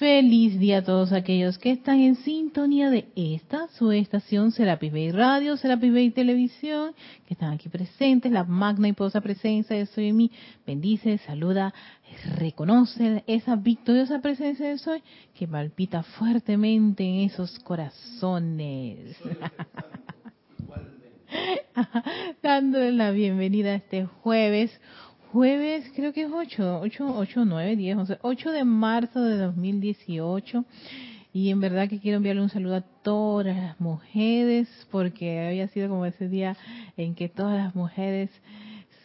Feliz día a todos aquellos que están en sintonía de esta, su estación Serapis Bay Radio, Serapis Bay Televisión, que están aquí presentes, la magna y poderosa presencia de Soy en mí. Bendice, saluda, reconoce esa victoriosa presencia de Soy que palpita fuertemente en esos corazones. Dándole la bienvenida a este jueves jueves, creo que es 8, 8, 8, 9, 10, 11, 8 de marzo de 2018. Y en verdad que quiero enviarle un saludo a todas las mujeres, porque había sido como ese día en que todas las mujeres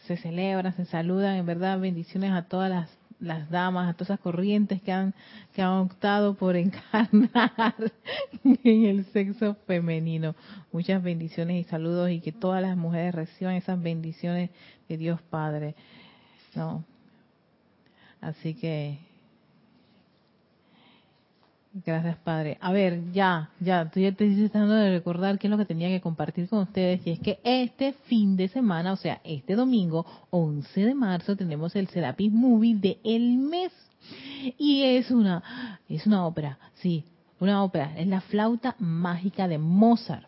se celebran, se saludan. En verdad, bendiciones a todas las, las damas, a todas esas corrientes que han, que han optado por encarnar en el sexo femenino. Muchas bendiciones y saludos y que todas las mujeres reciban esas bendiciones de Dios Padre. No. Así que, gracias Padre. A ver, ya, ya, tú ya te dices tratando de recordar qué es lo que tenía que compartir con ustedes. Y es que este fin de semana, o sea, este domingo, 11 de marzo, tenemos el Serapis Movie de El Mes. Y es una, es una ópera, sí, una ópera. Es la flauta mágica de Mozart.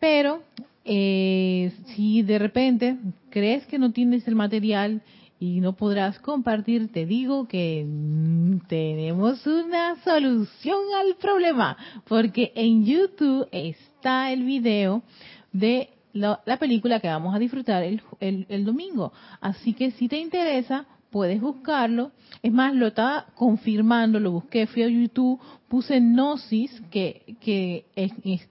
Pero, eh, si de repente crees que no tienes el material y no podrás compartir, te digo que tenemos una solución al problema, porque en YouTube está el video de la, película que vamos a disfrutar el, domingo. Así que si te interesa, puedes buscarlo. Es más, lo estaba confirmando, lo busqué, fui a YouTube, puse Gnosis, que, que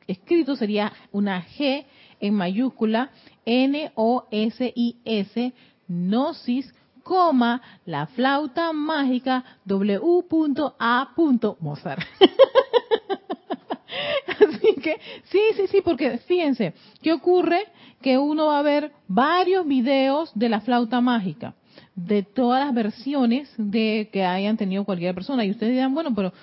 escrito sería una G en mayúscula, N-O-S-I-S, Gnosis, coma, la flauta mágica W.A. Mozart. Así que, sí, sí, sí, porque fíjense, ¿qué ocurre? Que uno va a ver varios videos de la flauta mágica, de todas las versiones de que hayan tenido cualquier persona. Y ustedes dirán, bueno, pero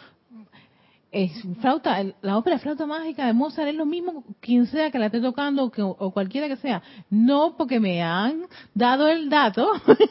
es flauta, la ópera flauta mágica de Mozart es lo mismo quien sea que la esté tocando o cualquiera que sea. No porque me han dado el dato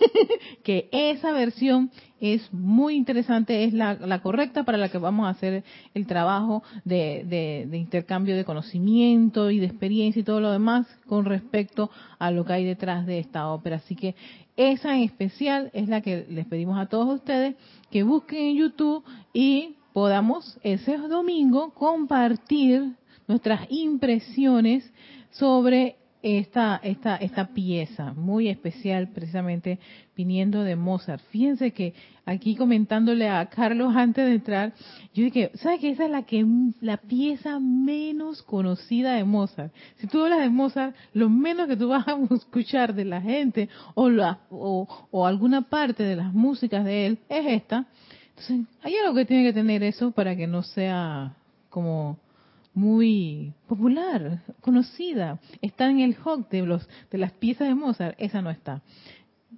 que esa versión es muy interesante, es la, correcta para la que vamos a hacer el trabajo de, de, intercambio de conocimiento y de experiencia y todo lo demás con respecto a lo que hay detrás de esta ópera. Así que esa en especial es la que les pedimos a todos ustedes que busquen en YouTube y podamos ese domingo compartir nuestras impresiones sobre esta, esta, esta pieza muy especial, precisamente viniendo de Mozart. Fíjense que aquí comentándole a Carlos antes de entrar, yo dije, ¿sabes que esa es la que la pieza menos conocida de Mozart? Si tú hablas de Mozart, lo menos que tú vas a escuchar de la gente o, la, o, o alguna parte de las músicas de él es esta. Entonces, hay algo que tiene que tener eso para que no sea como muy popular, conocida. Está en el hog de, los, de las piezas de Mozart, esa no está.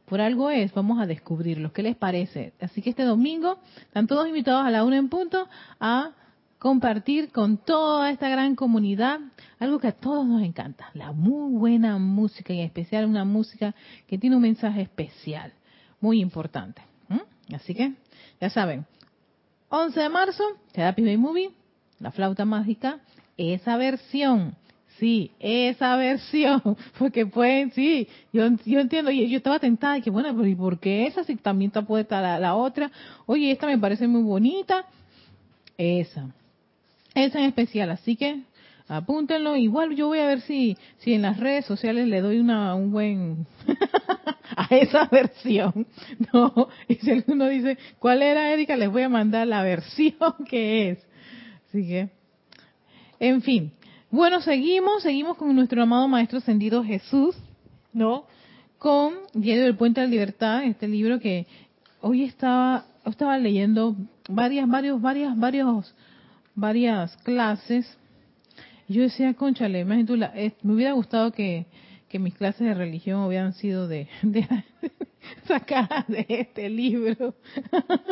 Por algo es, vamos a descubrirlo. ¿Qué les parece? Así que este domingo están todos invitados a la una en punto a compartir con toda esta gran comunidad algo que a todos nos encanta, la muy buena música y en especial una música que tiene un mensaje especial, muy importante. Así que ya saben, 11 de marzo, Therapy Bay Movie, la flauta mágica, esa versión. Sí, esa versión, porque pueden, sí, yo, yo entiendo, y yo estaba tentada, y que bueno, ¿y por qué esa si también está puesta la, la otra? Oye, esta me parece muy bonita, esa, esa en especial, así que apúntenlo, igual yo voy a ver si, si en las redes sociales le doy una, un buen, a esa versión, ¿no? Y si alguno dice, ¿cuál era Erika? Les voy a mandar la versión que es. Así que, en fin. Bueno, seguimos, seguimos con nuestro amado Maestro Ascendido Jesús, ¿no? Con Diario del Puente de la Libertad, este libro que hoy estaba, estaba leyendo varias, varios, varias, varios, varias clases. Yo decía, conchale, imagínate, me hubiera gustado que, que mis clases de religión hubieran sido de, sacadas de este libro,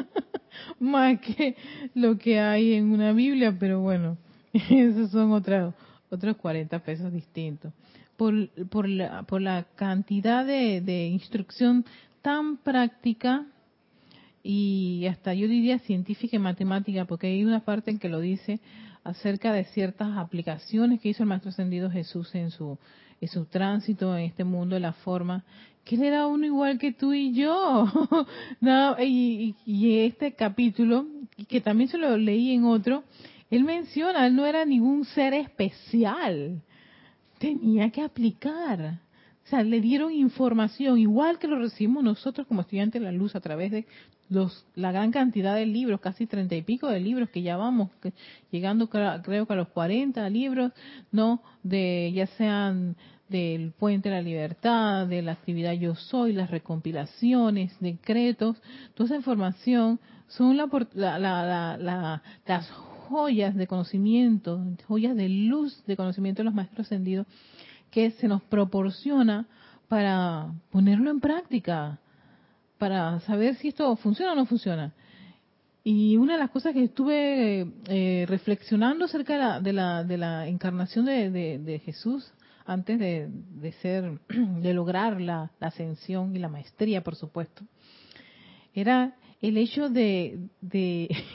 más que lo que hay en una Biblia, pero bueno, esos son otros otros 40 pesos distintos. Por, por, la, por la cantidad de, de instrucción tan práctica y hasta yo diría científica y matemática, porque hay una parte en que lo dice acerca de ciertas aplicaciones que hizo el Maestro Ascendido Jesús en su, en su tránsito en este mundo de la forma, que él era uno igual que tú y yo. y, y, este capítulo, que también se lo leí en otro, él menciona, él no era ningún ser especial, tenía que aplicar. O sea, le dieron información, igual que lo recibimos nosotros como estudiantes de la luz a través de los, la gran cantidad de libros, casi treinta y pico de libros que ya vamos, llegando creo que a los cuarenta libros, ¿no? De, ya sean del Puente de la Libertad, de la actividad Yo Soy, las recompilaciones, decretos, toda esa información son la, la, la, las joyas de conocimiento, joyas de luz de conocimiento de los maestros ascendidos que se nos proporciona para ponerlo en práctica, para saber si esto funciona o no funciona. Y una de las cosas que estuve eh, reflexionando acerca de la, de la, encarnación de, Jesús antes de, ser, de lograr la, ascensión y la maestría, por supuesto, era el hecho de,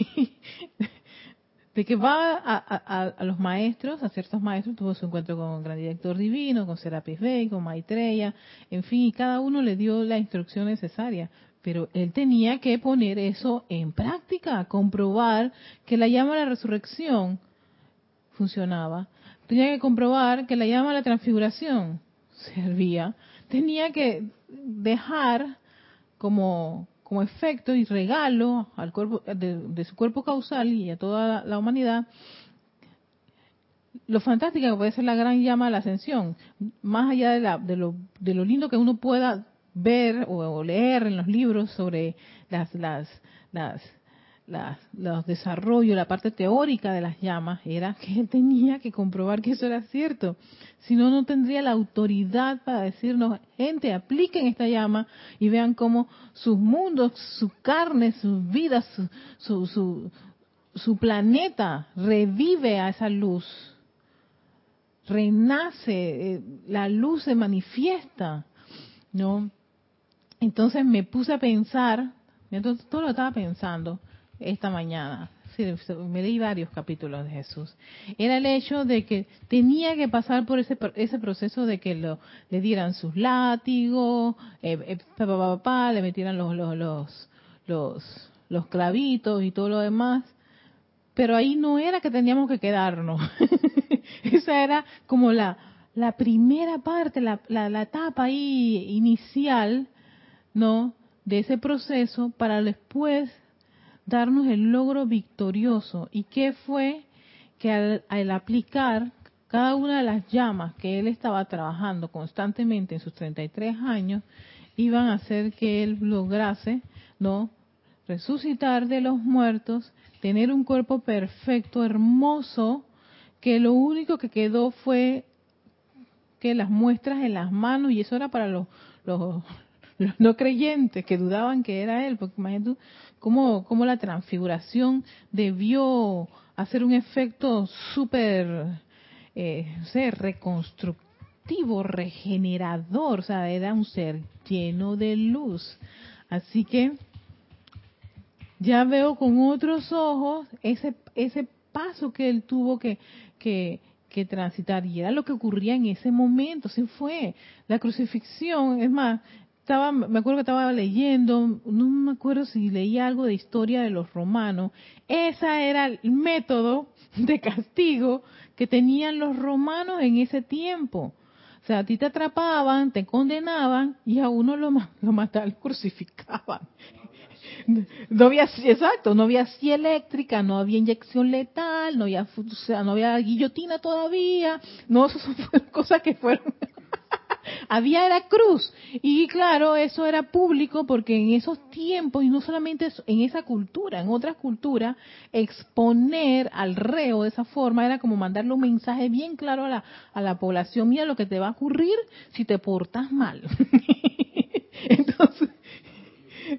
de, que va a, los maestros, a ciertos maestros, tuvo su encuentro con el gran director divino, con Serapis Bey, con Maitreya, en fin, y cada uno le dio la instrucción necesaria. Pero él tenía que poner eso en práctica, comprobar que la llama de la resurrección funcionaba. Tenía que comprobar que la llama de la transfiguración servía. Tenía que dejar como como efecto y regalo al cuerpo de, su cuerpo causal y a toda la, humanidad lo fantástica que puede ser la gran llama de la ascensión, más allá de, la, de, lo, de lo lindo que uno pueda ver o, leer en los libros sobre las, las, las los desarrollos, la parte teórica de las llamas, era que él tenía que comprobar que eso era cierto. Si no, no tendría la autoridad para decirnos, gente, apliquen esta llama y vean cómo sus mundos, su carne, sus vidas, su, su, su, planeta revive a esa luz. Renace, eh, la luz se manifiesta, ¿no? Entonces me puse a pensar, entonces todo lo estaba pensando, esta mañana. me leí varios capítulos de Jesús. Era el hecho de que tenía que pasar por ese, proceso de que lo, le dieran sus látigos, eh, eh le metieran los, los, los, los, los clavitos y todo lo demás. Pero ahí no era que teníamos que quedarnos. Esa era como la, la primera parte, la, la, la etapa ahí inicial, ¿no? De ese proceso para después darnos el logro victorioso. ¿Y qué fue? Que al, aplicar cada una de las llamas que él estaba trabajando constantemente en sus 33 años, iban a hacer que él lograse, ¿no? Resucitar de los muertos, tener un cuerpo perfecto, hermoso, que lo único que quedó fue que las muestras en las manos, y eso era para los, los, no creyentes que dudaban que era él, porque imagínate cómo, cómo la transfiguración debió hacer un efecto súper, eh, no sé, reconstructivo, regenerador, o sea, era un ser lleno de luz. Así que ya veo con otros ojos ese, ese paso que él tuvo que, que, que transitar y era lo que ocurría en ese momento, se fue. La crucifixión, es más, estaba, me acuerdo que estaba leyendo, no me acuerdo si leía algo de historia de los romanos, ese era el método de castigo que tenían los romanos en ese tiempo. O sea, a ti te atrapaban, te condenaban y a uno lo, lo mataban, crucificaban. No había, exacto, no había silla eléctrica, no había inyección letal, no había, o sea, no había guillotina todavía, no, eso son cosas que fueron había era cruz. Y claro, eso era público porque en esos tiempos, y no solamente en esa cultura, en otras culturas, exponer al reo de esa forma era como mandarle un mensaje bien claro a la, a la población, mira lo que te va a ocurrir si te portas mal. Entonces,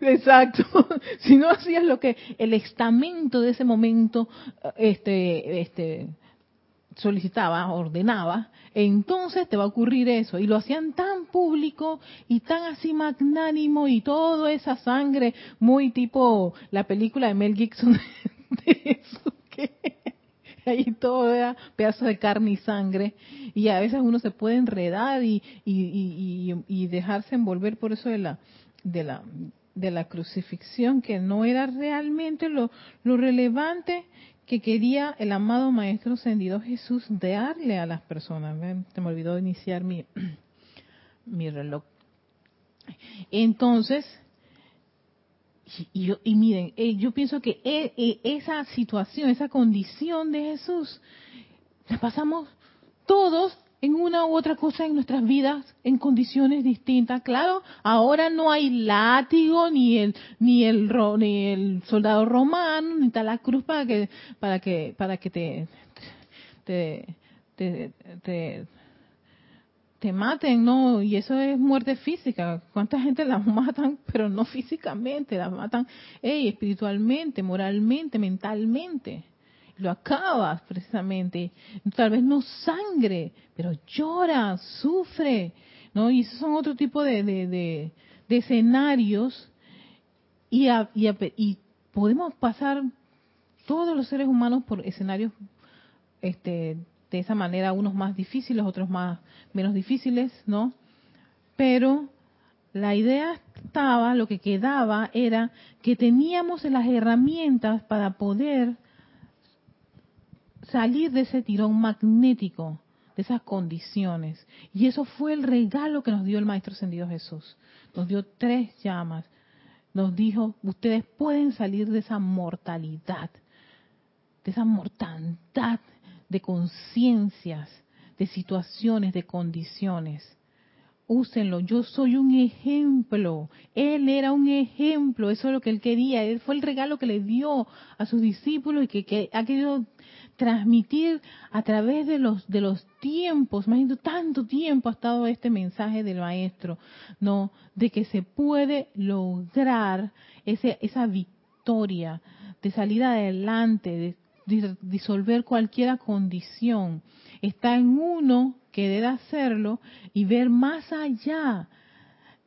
Exacto. Si no hacías lo que el estamento de ese momento este, este, solicitaba, ordenaba, entonces te va a ocurrir eso. Y lo hacían tan público y tan así magnánimo y toda esa sangre muy tipo la película de Mel Gibson de Jesús, que ahí todo era pedazos de carne y sangre. Y a veces uno se puede enredar y, y, y, dejarse envolver por eso de la, de la, de la crucifixión, que no era realmente lo, lo relevante que quería el amado Maestro Ascendido Jesús darle a las personas. Se me olvidó iniciar mi, mi reloj. Entonces, y, yo, y miren, eh, yo pienso que e, e, esa situación, esa condición de Jesús, la pasamos todos en una u otra cosa en nuestras vidas en condiciones distintas. Claro, ahora no hay látigo ni el ni el ni el soldado romano ni tal la cruz para que para que para que te te, te, te, maten, ¿no? Y eso es muerte física. ¿Cuánta gente la matan, pero no físicamente, la matan hey, espiritualmente, moralmente, mentalmente? Lo acabas precisamente. Tal vez no sangre, pero llora, sufre, ¿no? Y esos son otro tipo de, de, escenarios y, y, podemos pasar todos los seres humanos por escenarios este, de esa manera, unos más difíciles, otros más menos difíciles, ¿no? Pero la idea estaba, lo que quedaba era que teníamos las herramientas para poder salir de ese tirón magnético, de esas condiciones. Y eso fue el regalo que nos dio el Maestro Ascendido Jesús. Nos dio tres llamas. Nos dijo, ustedes pueden salir de esa mortalidad, de esa mortandad de conciencias, de situaciones, de condiciones. Úsenlo, yo soy un ejemplo. Él era un ejemplo, eso es lo que él quería. Él fue el regalo que le dio a sus discípulos y que, ha querido transmitir a través de los de los tiempos, imagino tanto tiempo ha estado este mensaje del maestro, no, de que se puede lograr ese, esa victoria, de salir adelante, de, disolver cualquier condición. Está en uno que debe hacerlo y ver más allá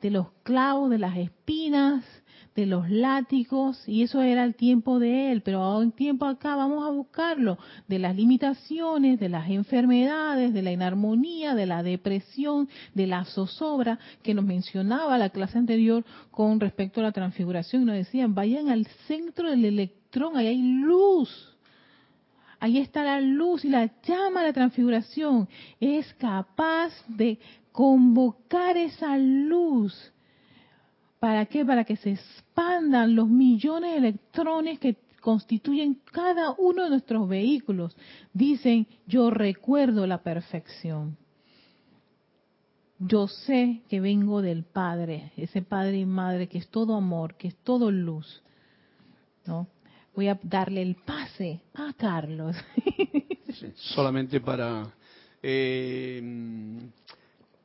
de los clavos, de las espinas, de los látigos, y eso era el tiempo de él, pero ahora en tiempo acá vamos a buscarlo, de las limitaciones, de las enfermedades, de la inarmonía, de la depresión, de la zozobra que nos mencionaba la clase anterior con respecto a la transfiguración, y nos decían, vayan al centro del electrón, ahí hay luz. Ahí está la luz y la llama la transfiguración. Es capaz de convocar esa luz ¿Para qué? Para que se expandan los millones de electrones que constituyen cada uno de nuestros vehículos. Dicen, yo recuerdo la perfección. Yo sé que vengo del Padre, ese Padre y Madre que es todo amor, que es todo luz. ¿no? Voy a darle el pase a Carlos. solamente para eh,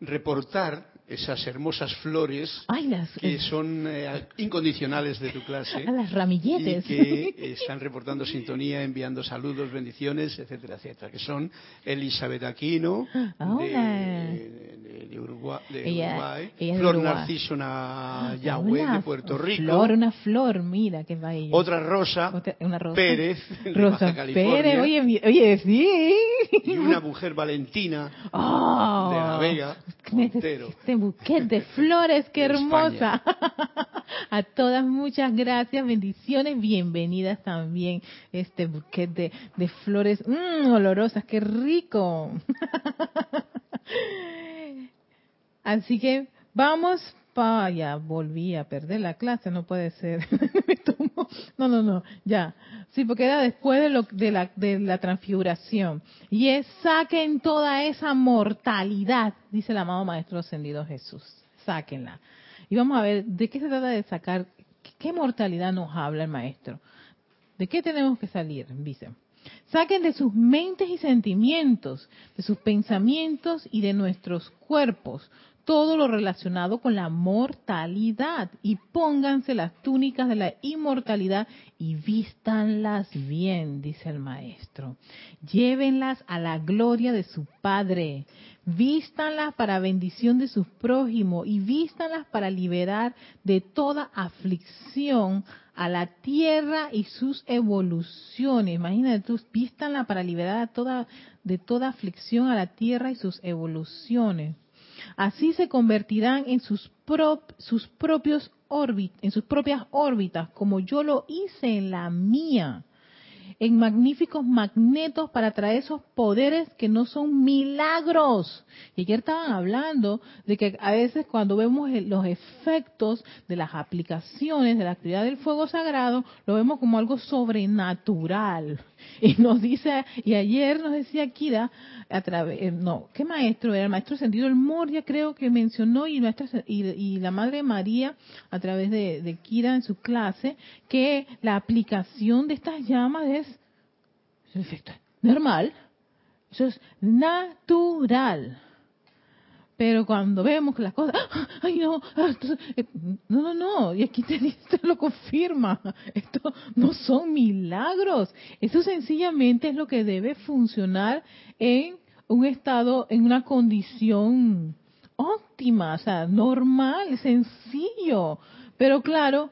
reportar esas hermosas flores que son eh, incondicionales de tu clase. A las ramilletes. Y que están reportando sintonía, enviando saludos, bendiciones, etcétera, etcétera. Que son Elizabeth Aquino, de, Uruguay, Flor Narcisona Yahweh, de Puerto Rico. Flor, una flor, mira qué. Otra Rosa, una rosa. Pérez, de Rosa California. Pérez, oye, oye, sí. Y una mujer Valentina, oh, de La Vega, Montero buquet de flores, qué hermosa. A todas muchas gracias, bendiciones, bienvenidas también este buquet de, de flores mmm, olorosas, qué rico. Así que vamos ya volví a perder la clase, no puede ser. no, no, no, ya. Sí, porque era después de, lo, de, la, de la transfiguración. Y es saquen toda esa mortalidad, dice el amado Maestro Ascendido Jesús. Sáquenla. Y vamos a ver de qué se trata de sacar, qué mortalidad nos habla el Maestro. ¿De qué tenemos que salir? Dice. Saquen de sus mentes y sentimientos, de sus pensamientos y de nuestros cuerpos todo lo relacionado con la mortalidad y pónganse las túnicas de la inmortalidad y vístanlas bien, dice el maestro. Llévenlas a la gloria de su Padre. Vístanlas para bendición de sus prójimos y vístanlas para liberar de toda aflicción a la tierra y sus evoluciones. Imagínate tú, vístanla para liberar toda, de toda aflicción a la tierra y sus evoluciones. Así se convertirán en sus, sus propios órbitas, en sus propias órbitas, como yo lo hice en la mía en magníficos magnetos para traer esos poderes que no son milagros. Y ayer estaban hablando de que a veces cuando vemos los efectos de las aplicaciones de la actividad del fuego sagrado, lo vemos como algo sobrenatural. Y nos dice, y ayer nos decía Kira, a través, eh, no, ¿qué maestro era? El maestro sentido el Moria creo que mencionó y, y, la Madre María a través de, de Kira en su clase, que la aplicación de estas llamas es, es normal, eso es natural. Pero cuando vemos que las cosas, ¡ah! ay no, ah, eh, no, no, no, y aquí te, lo confirma, esto no son milagros, eso sencillamente es lo que debe funcionar en un estado, en una condición óptima, o sea, normal, sencillo. Pero claro,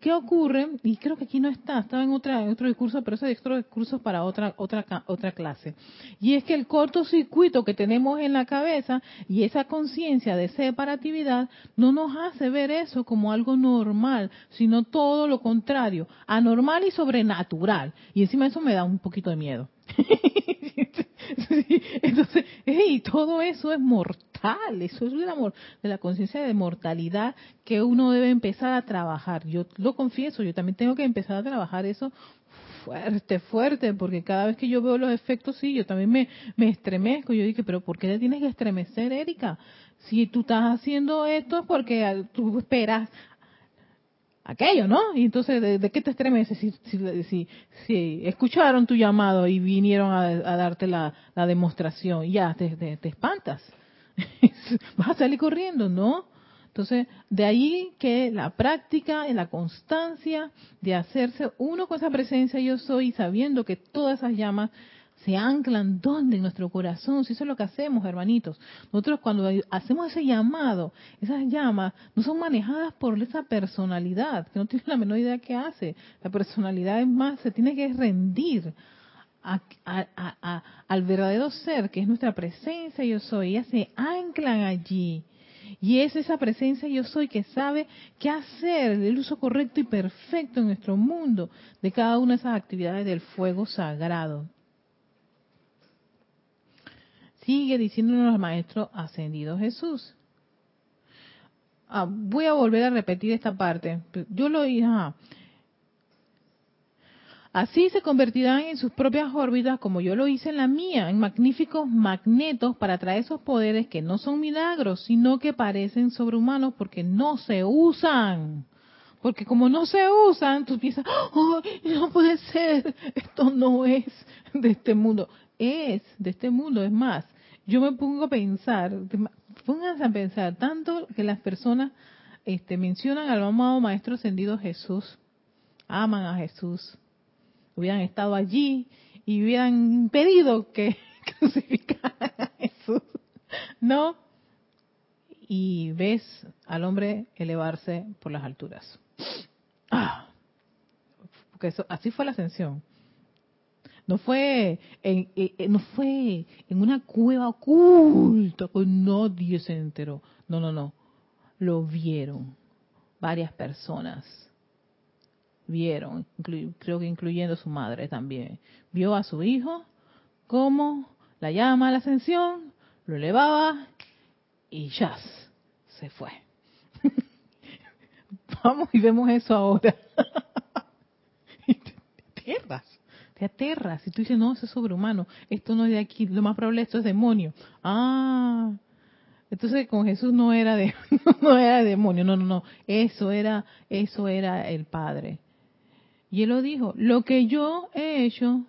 ¿qué ocurre? Y creo que aquí no está, estaba en, otra, en otro discurso, pero ese otro discurso es para otra, otra, otra clase. Y es que el cortocircuito que tenemos en la cabeza y esa conciencia de separatividad no nos hace ver eso como algo normal, sino todo lo contrario, anormal y sobrenatural. Y encima eso me da un poquito de miedo. Entonces, y todo eso es mortal, eso es el amor de la conciencia de mortalidad que uno debe empezar a trabajar. Yo lo confieso, yo también tengo que empezar a trabajar eso fuerte, fuerte, porque cada vez que yo veo los efectos, sí, yo también me, me estremezco. Yo dije, pero ¿por qué te tienes que estremecer, Erika? Si tú estás haciendo esto es porque tú esperas aquello, ¿no? Y entonces, ¿de, qué te estremeces si, si, si, escucharon tu llamado y vinieron a, darte la, demostración? Ya, te, te, espantas. Vas a salir corriendo, ¿no? Entonces, de ahí que la práctica, la constancia de hacerse uno con esa presencia yo soy, sabiendo que todas esas llamas se anclan donde en nuestro corazón, si eso es lo que hacemos, hermanitos. Nosotros cuando hacemos ese llamado, esas llamas no son manejadas por esa personalidad, que no tiene la menor idea qué hace. La personalidad es más, se tiene que rendir al verdadero ser, que es nuestra presencia yo soy. Ellas se anclan allí. Y es esa presencia yo soy que sabe qué hacer, el uso correcto y perfecto en nuestro mundo de cada una de esas actividades del fuego sagrado. Sigue diciéndonos el Maestro Ascendido Jesús. Ah, voy a volver a repetir esta parte. Yo lo dije. Así se convertirán en sus propias órbitas, como yo lo hice en la mía, en magníficos magnetos para traer esos poderes que no son milagros, sino que parecen sobrehumanos porque no se usan. Porque como no se usan, tú piensas, oh, no puede ser, esto no es de este mundo. Es de este mundo, es más, yo me pongo a pensar, pónganse a pensar, tanto que las personas este, mencionan al amado Maestro Ascendido Jesús, aman a Jesús, hubieran estado allí y hubieran impedido que crucificaran a Jesús, ¿no? Y ves al hombre elevarse por las alturas. Ah, porque eso, así fue la ascensión. No fue en, no fue en una cueva oculta que nadie se enteró. No, no, no. Lo vieron varias personas. Vieron, creo que incluyendo su madre también. Vio a su hijo como la llama a la ascensión, lo elevaba y ya se fue. Vamos y vemos eso ahora. tierras te aterras y tú dices, no, eso es sobrehumano, esto no es de aquí, lo más probable esto es demonio. Ah, entonces con Jesús no era de, no era demonio, no, no, no, eso era, eso era el Padre. Y él lo dijo, lo que yo he hecho,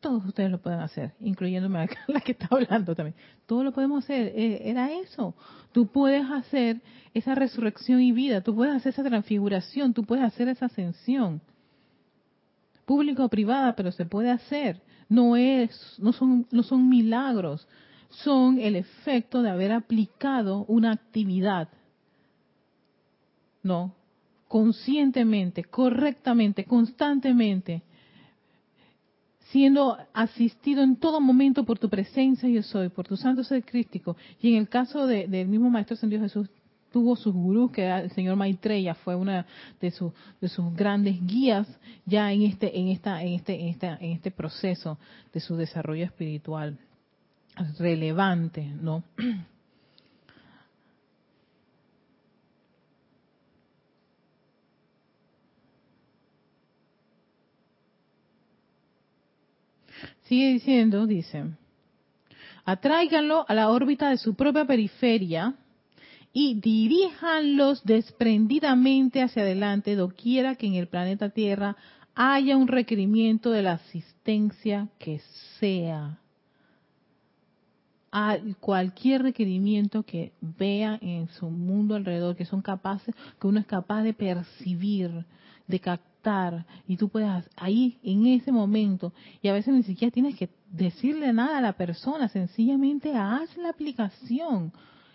todos ustedes lo pueden hacer, incluyéndome acá, la que está hablando también. Todos lo podemos hacer. Eh, era eso. Tú puedes hacer esa resurrección y vida, tú puedes hacer esa transfiguración, tú puedes hacer esa ascensión. Pública o privada, pero se puede hacer. No es, no son, no son milagros, son el efecto de haber aplicado una actividad. No, conscientemente, correctamente, constantemente siendo asistido en todo momento por tu presencia yo soy, por tu santo ser crístico. Y en el caso del mismo Maestro Dios Jesús, tuvo sus gurús, que el señor Maitreya fue una de, sus de sus grandes guías ya en este, en, esta, en, este, en, esta, en este proceso de su desarrollo espiritual relevante, ¿no? Sigue diciendo, dice, atráiganlo a la órbita de su propia periferia y diríjanlos desprendidamente hacia adelante, doquiera que en el planeta Tierra haya un requerimiento de la asistencia que sea. A cualquier requerimiento que vea en su mundo alrededor, que son capaces, que uno es capaz de percibir, de captar y tú puedes ahí en ese momento y a veces ni siquiera tienes que decirle nada a la persona, sencillamente haz la aplicación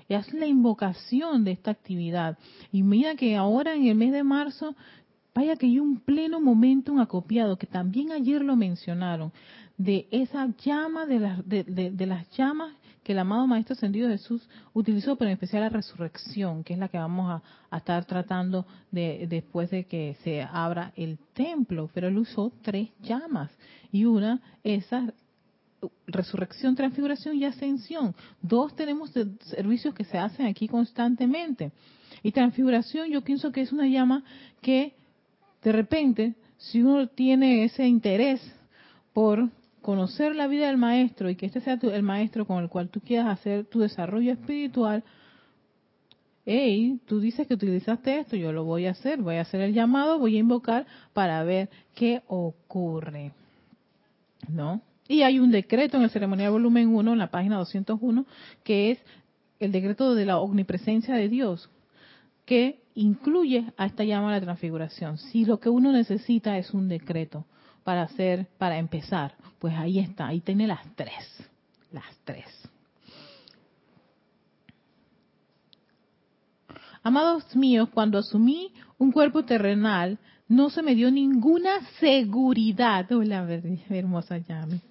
y haz la invocación de esta actividad. Y mira que ahora en el mes de marzo, vaya que hay un pleno momento acopiado, que también ayer lo mencionaron, de esa llama, de, las llamas que el amado Maestro Ascendido Jesús utilizó, pero en especial la resurrección, que es la que vamos a, estar tratando de, después de que se abra el templo. Pero él usó tres llamas y una, esa resurrección, transfiguración y ascensión. Dos tenemos servicios que se hacen aquí constantemente. Y transfiguración yo pienso que es una llama que de repente, si uno tiene ese interés por conocer la vida del maestro y que este sea el maestro con el cual tú quieras hacer tu desarrollo espiritual, hey, tú dices que utilizaste esto, yo lo voy a hacer, voy a hacer el llamado, voy a invocar para ver qué ocurre. ¿No? Y hay un decreto en el ceremonial volumen 1, en la página 201, que es el decreto de la omnipresencia de Dios, que incluye a esta llama de la transfiguración. Si lo que uno necesita es un decreto, para hacer, para empezar? Pues ahí está, ahí tiene las tres, las tres. Amados míos, cuando asumí un cuerpo terrenal, no se me dio ninguna seguridad. Hola, hermosa llame.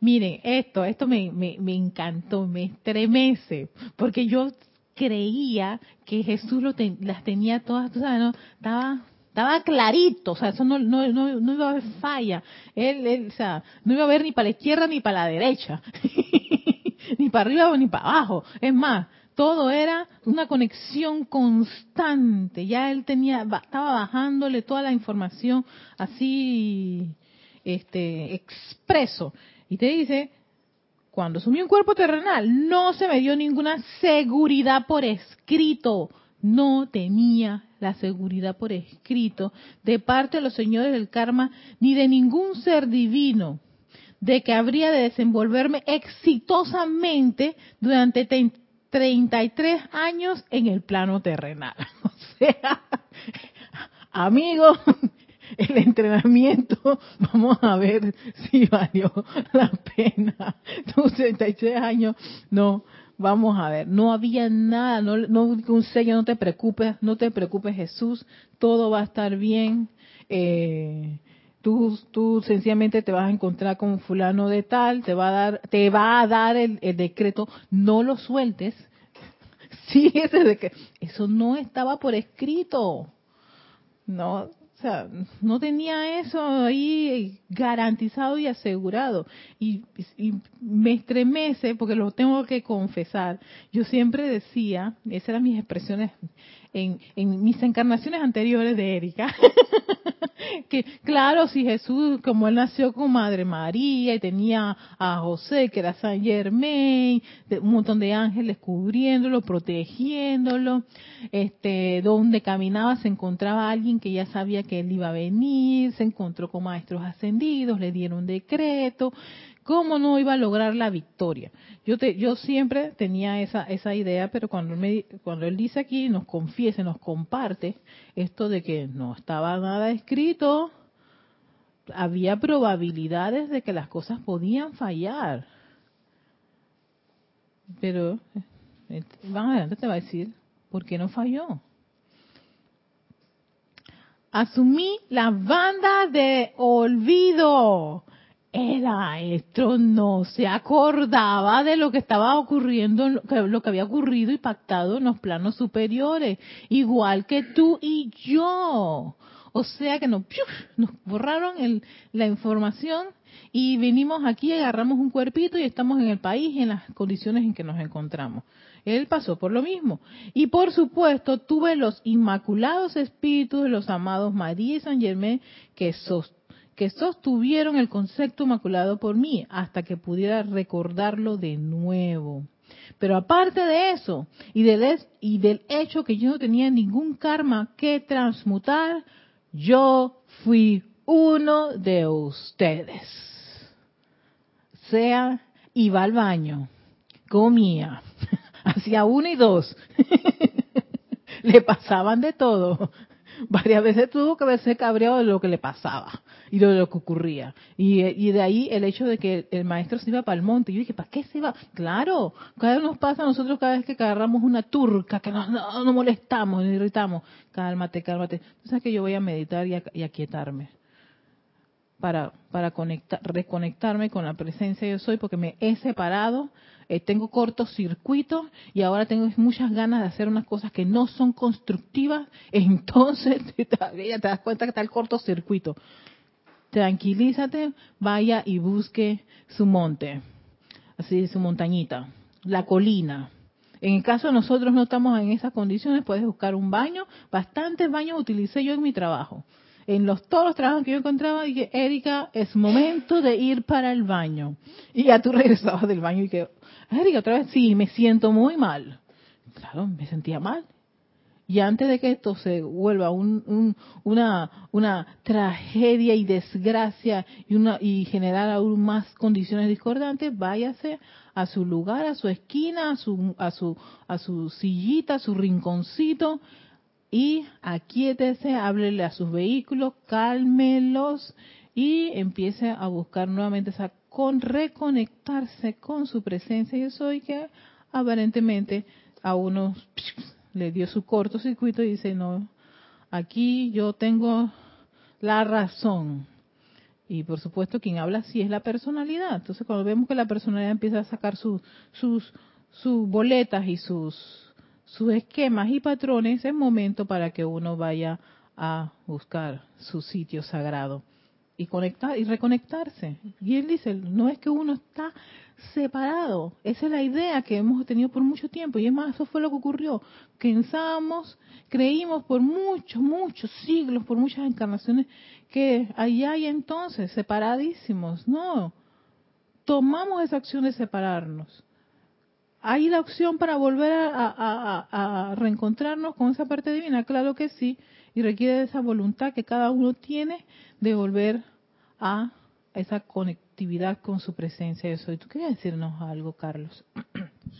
Miren, esto, esto me, me, encantó, me estremece, porque yo creía que Jesús lo las tenía todas, tú sabes, ¿no? Estaba estaba clarito, o sea, eso no, no, no, iba a haber falla. Él, él, o sea, no iba a haber ni para la izquierda ni para la derecha, ni para arriba ni para abajo. Es más, todo era una conexión constante. Ya él tenía, estaba bajándole toda la información así, este, expreso. Y te dice, cuando asumí un cuerpo terrenal, no se me dio ninguna seguridad por escrito. No tenía la seguridad por escrito de parte de los señores del karma ni de ningún ser divino de que habría de desenvolverme exitosamente durante 33 años en el plano terrenal. O sea, amigo, el entrenamiento, vamos a ver si valió la pena. Tus 33 años, no, Vamos a ver, no había nada, no, no un sello, no te preocupes, no te preocupes Jesús, todo va a estar bien. Eh, tú, tú sencillamente te vas a encontrar con fulano de tal, te va a dar, te va a dar el, decreto, no lo sueltes. Sí, ese de que eso no estaba por escrito. No, o sea, no tenía eso ahí garantizado y asegurado. Y, me estremece porque lo tengo que confesar. Yo siempre decía, esas eran mis expresiones en, en mis encarnaciones anteriores de Erika, que claro, si Jesús, como él nació con Madre María y tenía a José, que era San Germain, un montón de ángeles cubriéndolo, protegiéndolo, este, donde caminaba se encontraba alguien que ya sabía que él iba a venir, se encontró con maestros ascendidos, le dieron decreto, ¿Cómo no iba a lograr la victoria? Yo, te, yo siempre tenía esa, esa idea, pero cuando, me, cuando él dice aquí, nos confiese, nos comparte esto de que no estaba nada escrito, había probabilidades de que las cosas podían fallar. Pero, eh, van adelante te va a decir, ¿por qué no falló? Asumí la banda de olvido el maestro no se acordaba de lo que estaba ocurriendo, lo que había ocurrido y pactado en los planos superiores, igual que tú y yo. O sea que nos, nos borraron el, la información y venimos aquí, agarramos un cuerpito y estamos en el país en las condiciones en que nos encontramos. Él pasó por lo mismo. Y por supuesto, tuve los inmaculados espíritus de los amados María y San Germain que sostenían que sostuvieron el concepto maculado por mí hasta que pudiera recordarlo de nuevo. Pero aparte de eso, y del, y del hecho que yo no tenía ningún karma que transmutar, yo fui uno de ustedes. Sea, iba al baño, comía, hacía uno y dos, le pasaban de todo. Varias veces tuvo que verse cabreado de lo que le pasaba y de lo que ocurría. Y, de ahí el hecho de que el maestro se iba para el monte. Yo dije, ¿para qué se iba? Claro, cada vez nos pasa a nosotros cada vez que agarramos una turca, que nos, no, molestamos, nos irritamos. Cálmate, cálmate. Sabes que yo voy a meditar y, a, y aquietarme para, para conectar, reconectarme con la presencia yo soy, porque me he separado, eh, tengo cortocircuitos y ahora tengo muchas ganas de hacer unas cosas que no son constructivas, entonces te, te das cuenta que está el cortocircuito tranquilízate, vaya y busque su monte, así su montañita, la colina. En el caso de nosotros no estamos en esas condiciones, puedes buscar un baño. Bastantes baños utilicé yo en mi trabajo. En los todos los trabajos que yo encontraba, dije, Erika, es momento de ir para el baño. Y ya tú regresabas del baño y que, Erika, otra vez, sí, me siento muy mal. Claro, me sentía mal. Y antes de que esto se vuelva un, una, una tragedia y desgracia y, una, y generar aún más condiciones discordantes, váyase a su lugar, a su esquina, a su, a su, a su sillita, a su rinconcito y aquíétese, háblele a sus vehículos, cálmelos y empiece a buscar nuevamente esa con reconectarse con su presencia. Yo soy que aparentemente a unos le dio su cortocircuito y dice, no, aquí yo tengo la razón. Y por supuesto quien habla sí es la personalidad. Entonces cuando vemos que la personalidad empieza a sacar sus, sus, sus boletas y sus, sus esquemas y patrones, es momento para que uno vaya a buscar su sitio sagrado y conectar y reconectarse. Y él dice, no es que uno está separado, esa es la idea que hemos tenido por mucho tiempo y es más, eso fue lo que ocurrió. Pensamos, creímos por muchos, muchos siglos, por muchas encarnaciones que allá y entonces separadísimos. No, tomamos esa acción de separarnos. ¿Hay la opción para volver a, reencontrarnos con esa parte divina? Claro que sí, y requiere de esa voluntad que cada uno tiene de volver a esa conectividad con su presencia de soy. ¿Tú querías decirnos algo, Carlos?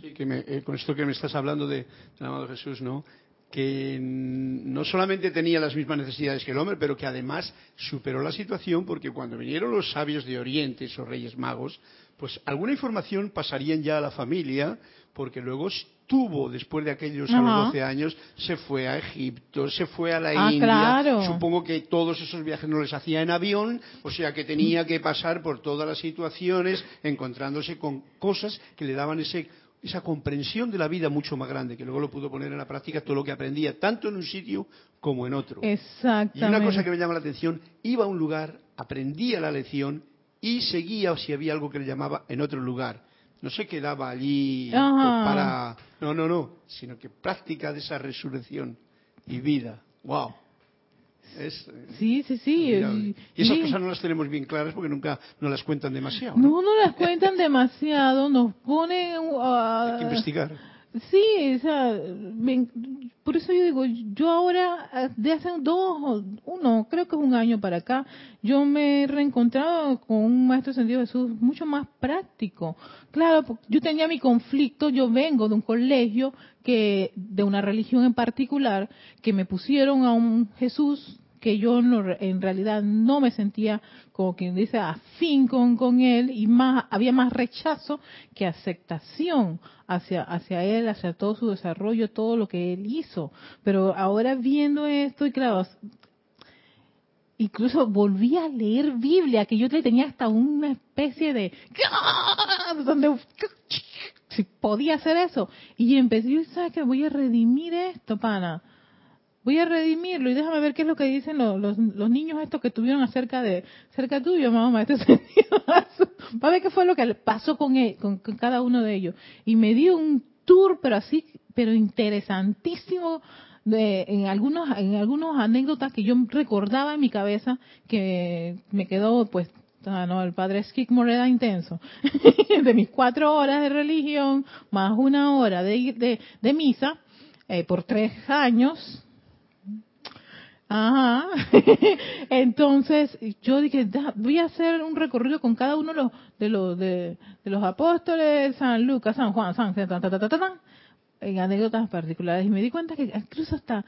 Sí, que eh, con esto que me estás hablando de, del amado Jesús, ¿no? que no solamente tenía las mismas necesidades que el hombre, pero que además superó la situación porque cuando vinieron los sabios de Oriente, esos reyes magos, pues alguna información pasarían ya a la familia, porque luego tuvo después de aquellos a los 12 años, se fue a Egipto, se fue a la ah, India. Supongo que todos esos viajes no les hacía en avión, o sea que tenía que pasar por todas las situaciones, encontrándose con cosas que le daban ese, esa comprensión de la vida mucho más grande, que luego lo pudo poner en la práctica todo lo que aprendía, tanto en un sitio como en otro. Exactamente. Y una cosa que me llama la atención, iba a un lugar, aprendía la lección y seguía si había algo que le llamaba en otro lugar no se quedaba allí para... No, no, no, sino que práctica de esa resurrección. y vida. ¡Wow! Es, sí, sí, sí. y esas cosas no las tenemos bien claras porque nunca nos las cuentan demasiado. No, no, las cuentan demasiado, nos ponen... Hay que investigar Sí, o sea, por eso yo digo, yo ahora, de hace dos, uno, creo que es un año para acá, yo me he reencontrado con un maestro sentido de Jesús mucho más práctico. Claro, yo tenía mi conflicto, yo vengo de un colegio que, de una religión en particular, que me pusieron a un Jesús que yo en realidad no me sentía como quien dice afín con, con él y más había más rechazo que aceptación hacia hacia él hacia todo su desarrollo todo lo que él hizo. Pero ahora viendo esto y claro incluso volví a leer Biblia que yo tenía hasta una especie de donde si podía hacer eso. Y empecé sabes que voy a redimir esto pana voy a redimirlo y déjame ver qué es lo que dicen los, los, niños estos que tuvieron acerca de cerca tuyo, mamá, este sentido. a ver qué fue lo que pasó con, con, cada uno de ellos. Y me dio un tour, pero así, pero interesantísimo de, en algunos en algunos anécdotas que yo recordaba en mi cabeza que me quedó pues ah, no, el padre Skidmore era intenso. de mis cuatro horas de religión, más una hora de, de, de misa, eh, por tres años, Ajá. Entonces yo dije, voy a hacer un recorrido con cada uno de los de los de, los apóstoles, San Lucas, San Juan, San en anécdotas particulares y me di cuenta que incluso hasta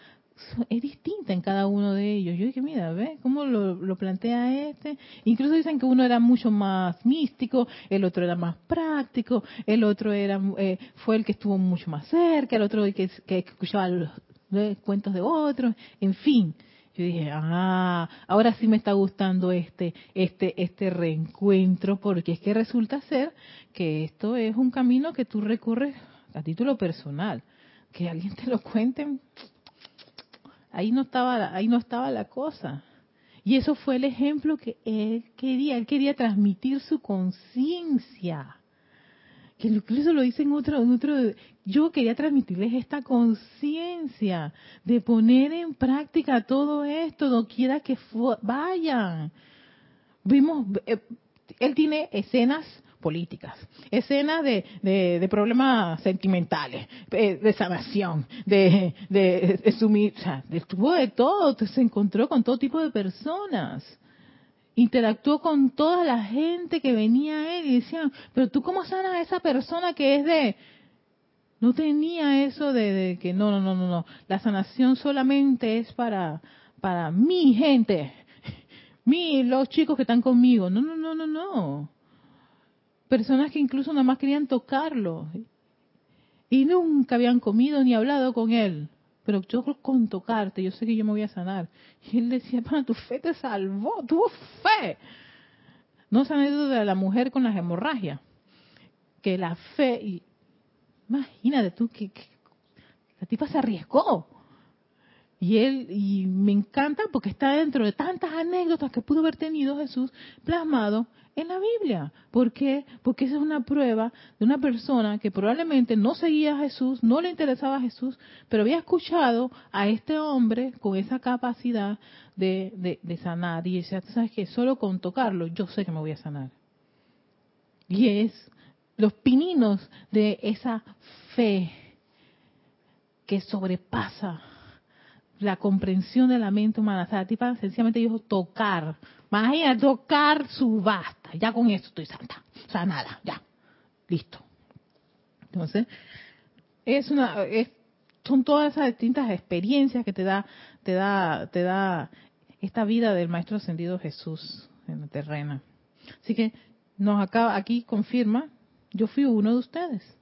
es distinta en cada uno de ellos. Yo dije, mira, ¿ves cómo lo, plantea este? Incluso dicen que uno era mucho más místico, el otro era más práctico, el otro era eh, fue el que estuvo mucho más cerca, el otro que, que escuchaba los, los cuentos de otros, en fin. Yo dije, ah, ahora sí me está gustando este, este, este reencuentro, porque es que resulta ser que esto es un camino que tú recorres a título personal. Que alguien te lo cuente, ahí no estaba, ahí no estaba la cosa. Y eso fue el ejemplo que él quería, él quería transmitir su conciencia que incluso lo dice en otro, yo quería transmitirles esta conciencia de poner en práctica todo esto, no quiera que vayan. Vimos, eh, él tiene escenas políticas, escenas de, de, problemas sentimentales, eh, de sanación, de, de, de, de, de todo, se encontró con todo tipo de personas interactuó con toda la gente que venía a él y decían, pero tú cómo sanas a esa persona que es de... No tenía eso de, que no, no, no, no, no. La sanación solamente es para, para mi gente, mi, los chicos que están conmigo. No, no, no, no, no. Personas que incluso nada más querían tocarlo y nunca habían comido ni hablado con él pero yo con tocarte, yo sé que yo me voy a sanar. Y él decía, pana, tu fe te salvó, tu fe. No se de la mujer con las hemorragias, que la fe, y, imagínate tú que la tipa se arriesgó. Y él, y me encanta porque está dentro de tantas anécdotas que pudo haber tenido Jesús plasmado en la Biblia. ¿Por qué? Porque esa es una prueba de una persona que probablemente no seguía a Jesús, no le interesaba a Jesús, pero había escuchado a este hombre con esa capacidad de, de, sanar. Y decía, ¿sabes qué? Solo con tocarlo yo sé que me voy a sanar. Y es los pininos de esa fe que sobrepasa la comprensión de la mente humana. O sea, tipa sencillamente dijo tocar. Imagina, tocar su basta. Ya con esto estoy santa. O sea, nada, ya. Listo. Entonces, es una, son todas esas distintas experiencias que te da, te da, te da esta vida del Maestro Ascendido Jesús en la terrena. Así que nos acaba, aquí confirma, yo fui uno de ustedes.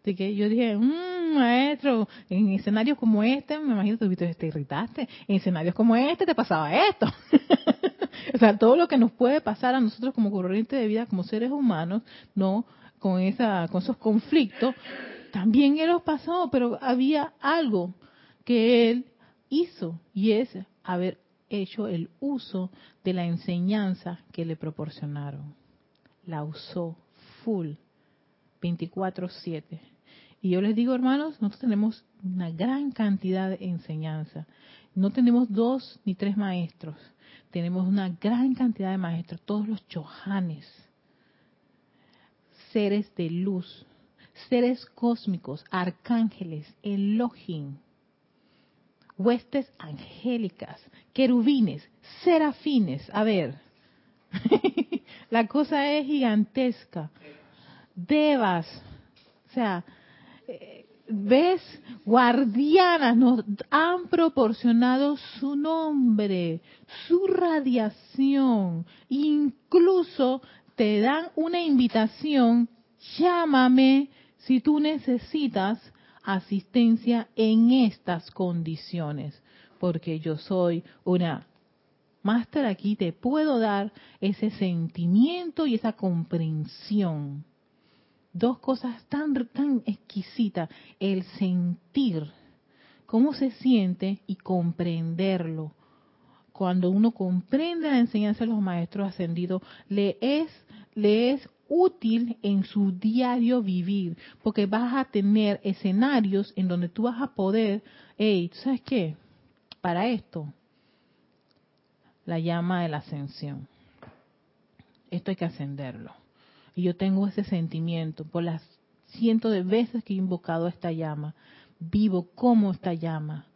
Así que yo dije, mmm, maestro, en escenarios como este, me imagino que te irritaste, en escenarios como este te pasaba esto. o sea, todo lo que nos puede pasar a nosotros como corriente de vida, como seres humanos, no con esa, con esos conflictos, también él los pasó, pero había algo que él hizo y es haber hecho el uso de la enseñanza que le proporcionaron. La usó full 24/7. Y yo les digo, hermanos, nosotros tenemos una gran cantidad de enseñanza. No tenemos dos ni tres maestros, tenemos una gran cantidad de maestros, todos los chohanes, seres de luz, seres cósmicos, arcángeles, Elohim, huestes angélicas, querubines, serafines. A ver, la cosa es gigantesca. Devas, o sea, ¿ves? Guardianas nos han proporcionado su nombre, su radiación, incluso te dan una invitación, llámame si tú necesitas asistencia en estas condiciones, porque yo soy una máster aquí, te puedo dar ese sentimiento y esa comprensión. Dos cosas tan, tan exquisitas, el sentir, cómo se siente y comprenderlo. Cuando uno comprende la enseñanza de los maestros ascendidos, le es, le es útil en su diario vivir, porque vas a tener escenarios en donde tú vas a poder, hey, ¿sabes qué? Para esto, la llama de la ascensión. Esto hay que ascenderlo. Y yo tengo ese sentimiento por las cientos de veces que he invocado esta llama. Vivo como esta llama.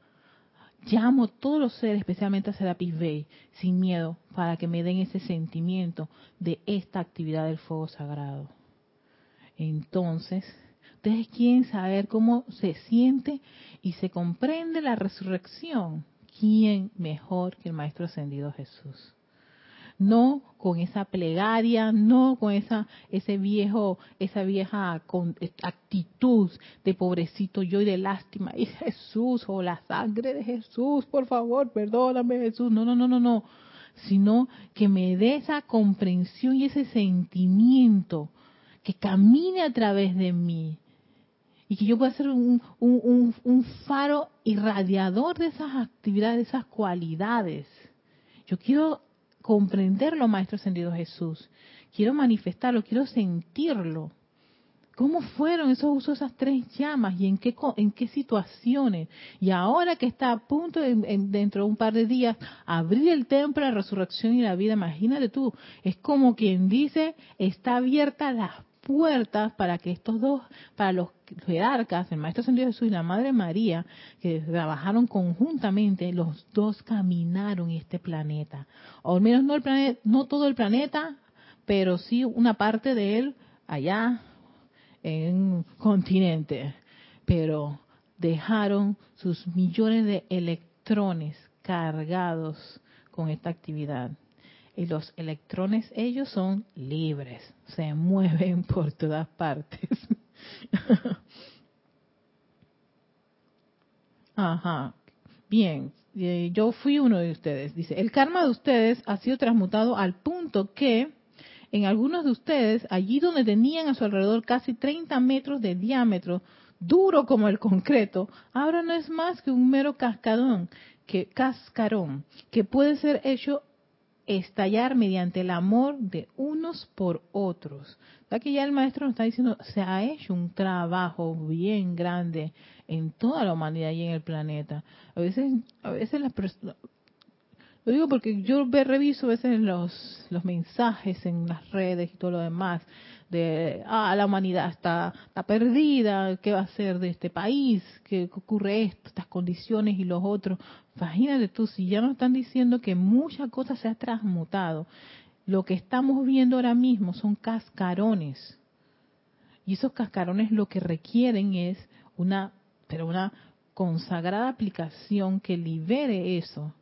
Llamo a todos los seres, especialmente a Serapis Bay, sin miedo, para que me den ese sentimiento de esta actividad del fuego sagrado. Entonces, ustedes quieren saber cómo se siente y se comprende la resurrección. ¿Quién mejor que el Maestro Ascendido Jesús? No con esa plegaria, no con esa ese viejo esa vieja actitud de pobrecito yo y de lástima y Jesús o la sangre de Jesús, por favor, perdóname Jesús. No, no, no, no, no, sino que me dé esa comprensión y ese sentimiento que camine a través de mí y que yo pueda ser un, un, un faro irradiador de esas actividades, de esas cualidades. Yo quiero comprenderlo, Maestro Ascendido Jesús. Quiero manifestarlo, quiero sentirlo. ¿Cómo fueron esos usos, esas tres llamas y en qué, en qué situaciones? Y ahora que está a punto, de, dentro de un par de días, abrir el templo la resurrección y la vida, imagínate tú, es como quien dice, está abierta la puertas para que estos dos, para los jerarcas, el Maestro Ascendido Jesús y la Madre María, que trabajaron conjuntamente, los dos caminaron este planeta. O al menos no, el planeta, no todo el planeta, pero sí una parte de él allá en un continente. Pero dejaron sus millones de electrones cargados con esta actividad y los electrones ellos son libres, se mueven por todas partes. Ajá, bien, eh, yo fui uno de ustedes. Dice, el karma de ustedes ha sido transmutado al punto que en algunos de ustedes, allí donde tenían a su alrededor casi 30 metros de diámetro, duro como el concreto, ahora no es más que un mero cascadón, que cascarón, que puede ser hecho estallar mediante el amor de unos por otros. que ya el maestro nos está diciendo, se ha hecho un trabajo bien grande en toda la humanidad y en el planeta. A veces, a veces las personas, lo digo porque yo reviso a veces los, los mensajes en las redes y todo lo demás de, ah, la humanidad está, está perdida, ¿qué va a ser de este país? ¿Qué ocurre esto, estas condiciones y los otros? Imagínate tú, si ya nos están diciendo que muchas cosas se han transmutado, lo que estamos viendo ahora mismo son cascarones. Y esos cascarones lo que requieren es una, pero una consagrada aplicación que libere eso.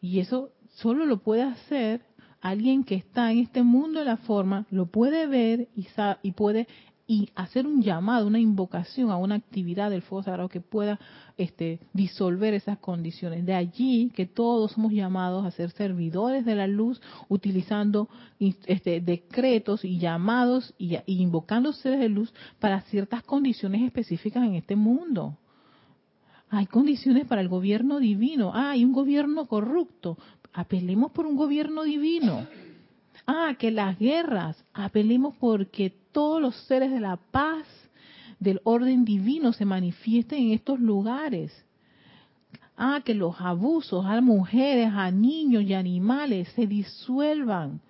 Y eso solo lo puede hacer alguien que está en este mundo de la forma, lo puede ver y, y puede y hacer un llamado, una invocación a una actividad del fuego sagrado que pueda este, disolver esas condiciones. De allí que todos somos llamados a ser servidores de la luz, utilizando este, decretos y llamados y, y invocando seres de luz para ciertas condiciones específicas en este mundo. Hay condiciones para el gobierno divino. Ah, hay un gobierno corrupto. Apelemos por un gobierno divino. Ah, que las guerras, apelemos porque todos los seres de la paz del orden divino se manifiesten en estos lugares. Ah, que los abusos a mujeres, a niños y animales se disuelvan.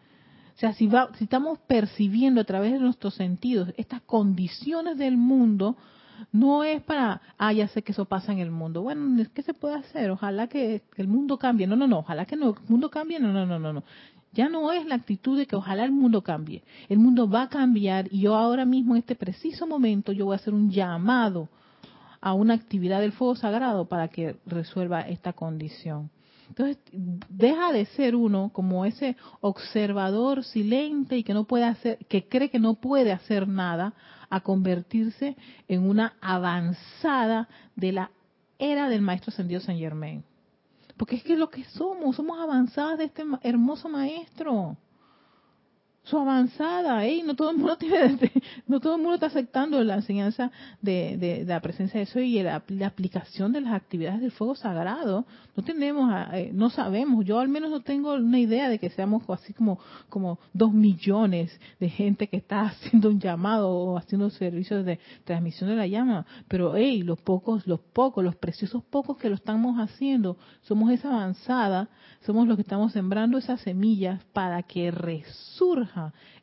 O sea, si, va, si estamos percibiendo a través de nuestros sentidos estas condiciones del mundo, no es para, ah, ya sé que eso pasa en el mundo. Bueno, ¿qué se puede hacer? Ojalá que el mundo cambie. No, no, no, ojalá que no, el mundo cambie. No, no, no, no, no. Ya no es la actitud de que ojalá el mundo cambie. El mundo va a cambiar y yo ahora mismo, en este preciso momento, yo voy a hacer un llamado a una actividad del fuego sagrado para que resuelva esta condición. Entonces, deja de ser uno como ese observador silente y que no puede hacer, que cree que no puede hacer nada, a convertirse en una avanzada de la era del maestro ascendido San Germain. Porque es que lo que somos, somos avanzadas de este hermoso maestro su avanzada, ¿eh? no todo el mundo tiene, no todo el mundo está aceptando la enseñanza de, la presencia de eso y la, aplicación de las actividades del fuego sagrado. No tenemos, eh, no sabemos, yo al menos no tengo una idea de que seamos así como, como dos millones de gente que está haciendo un llamado o haciendo servicios de transmisión de la llama, pero hey, los pocos, los pocos, los preciosos pocos que lo estamos haciendo, somos esa avanzada, somos los que estamos sembrando esas semillas para que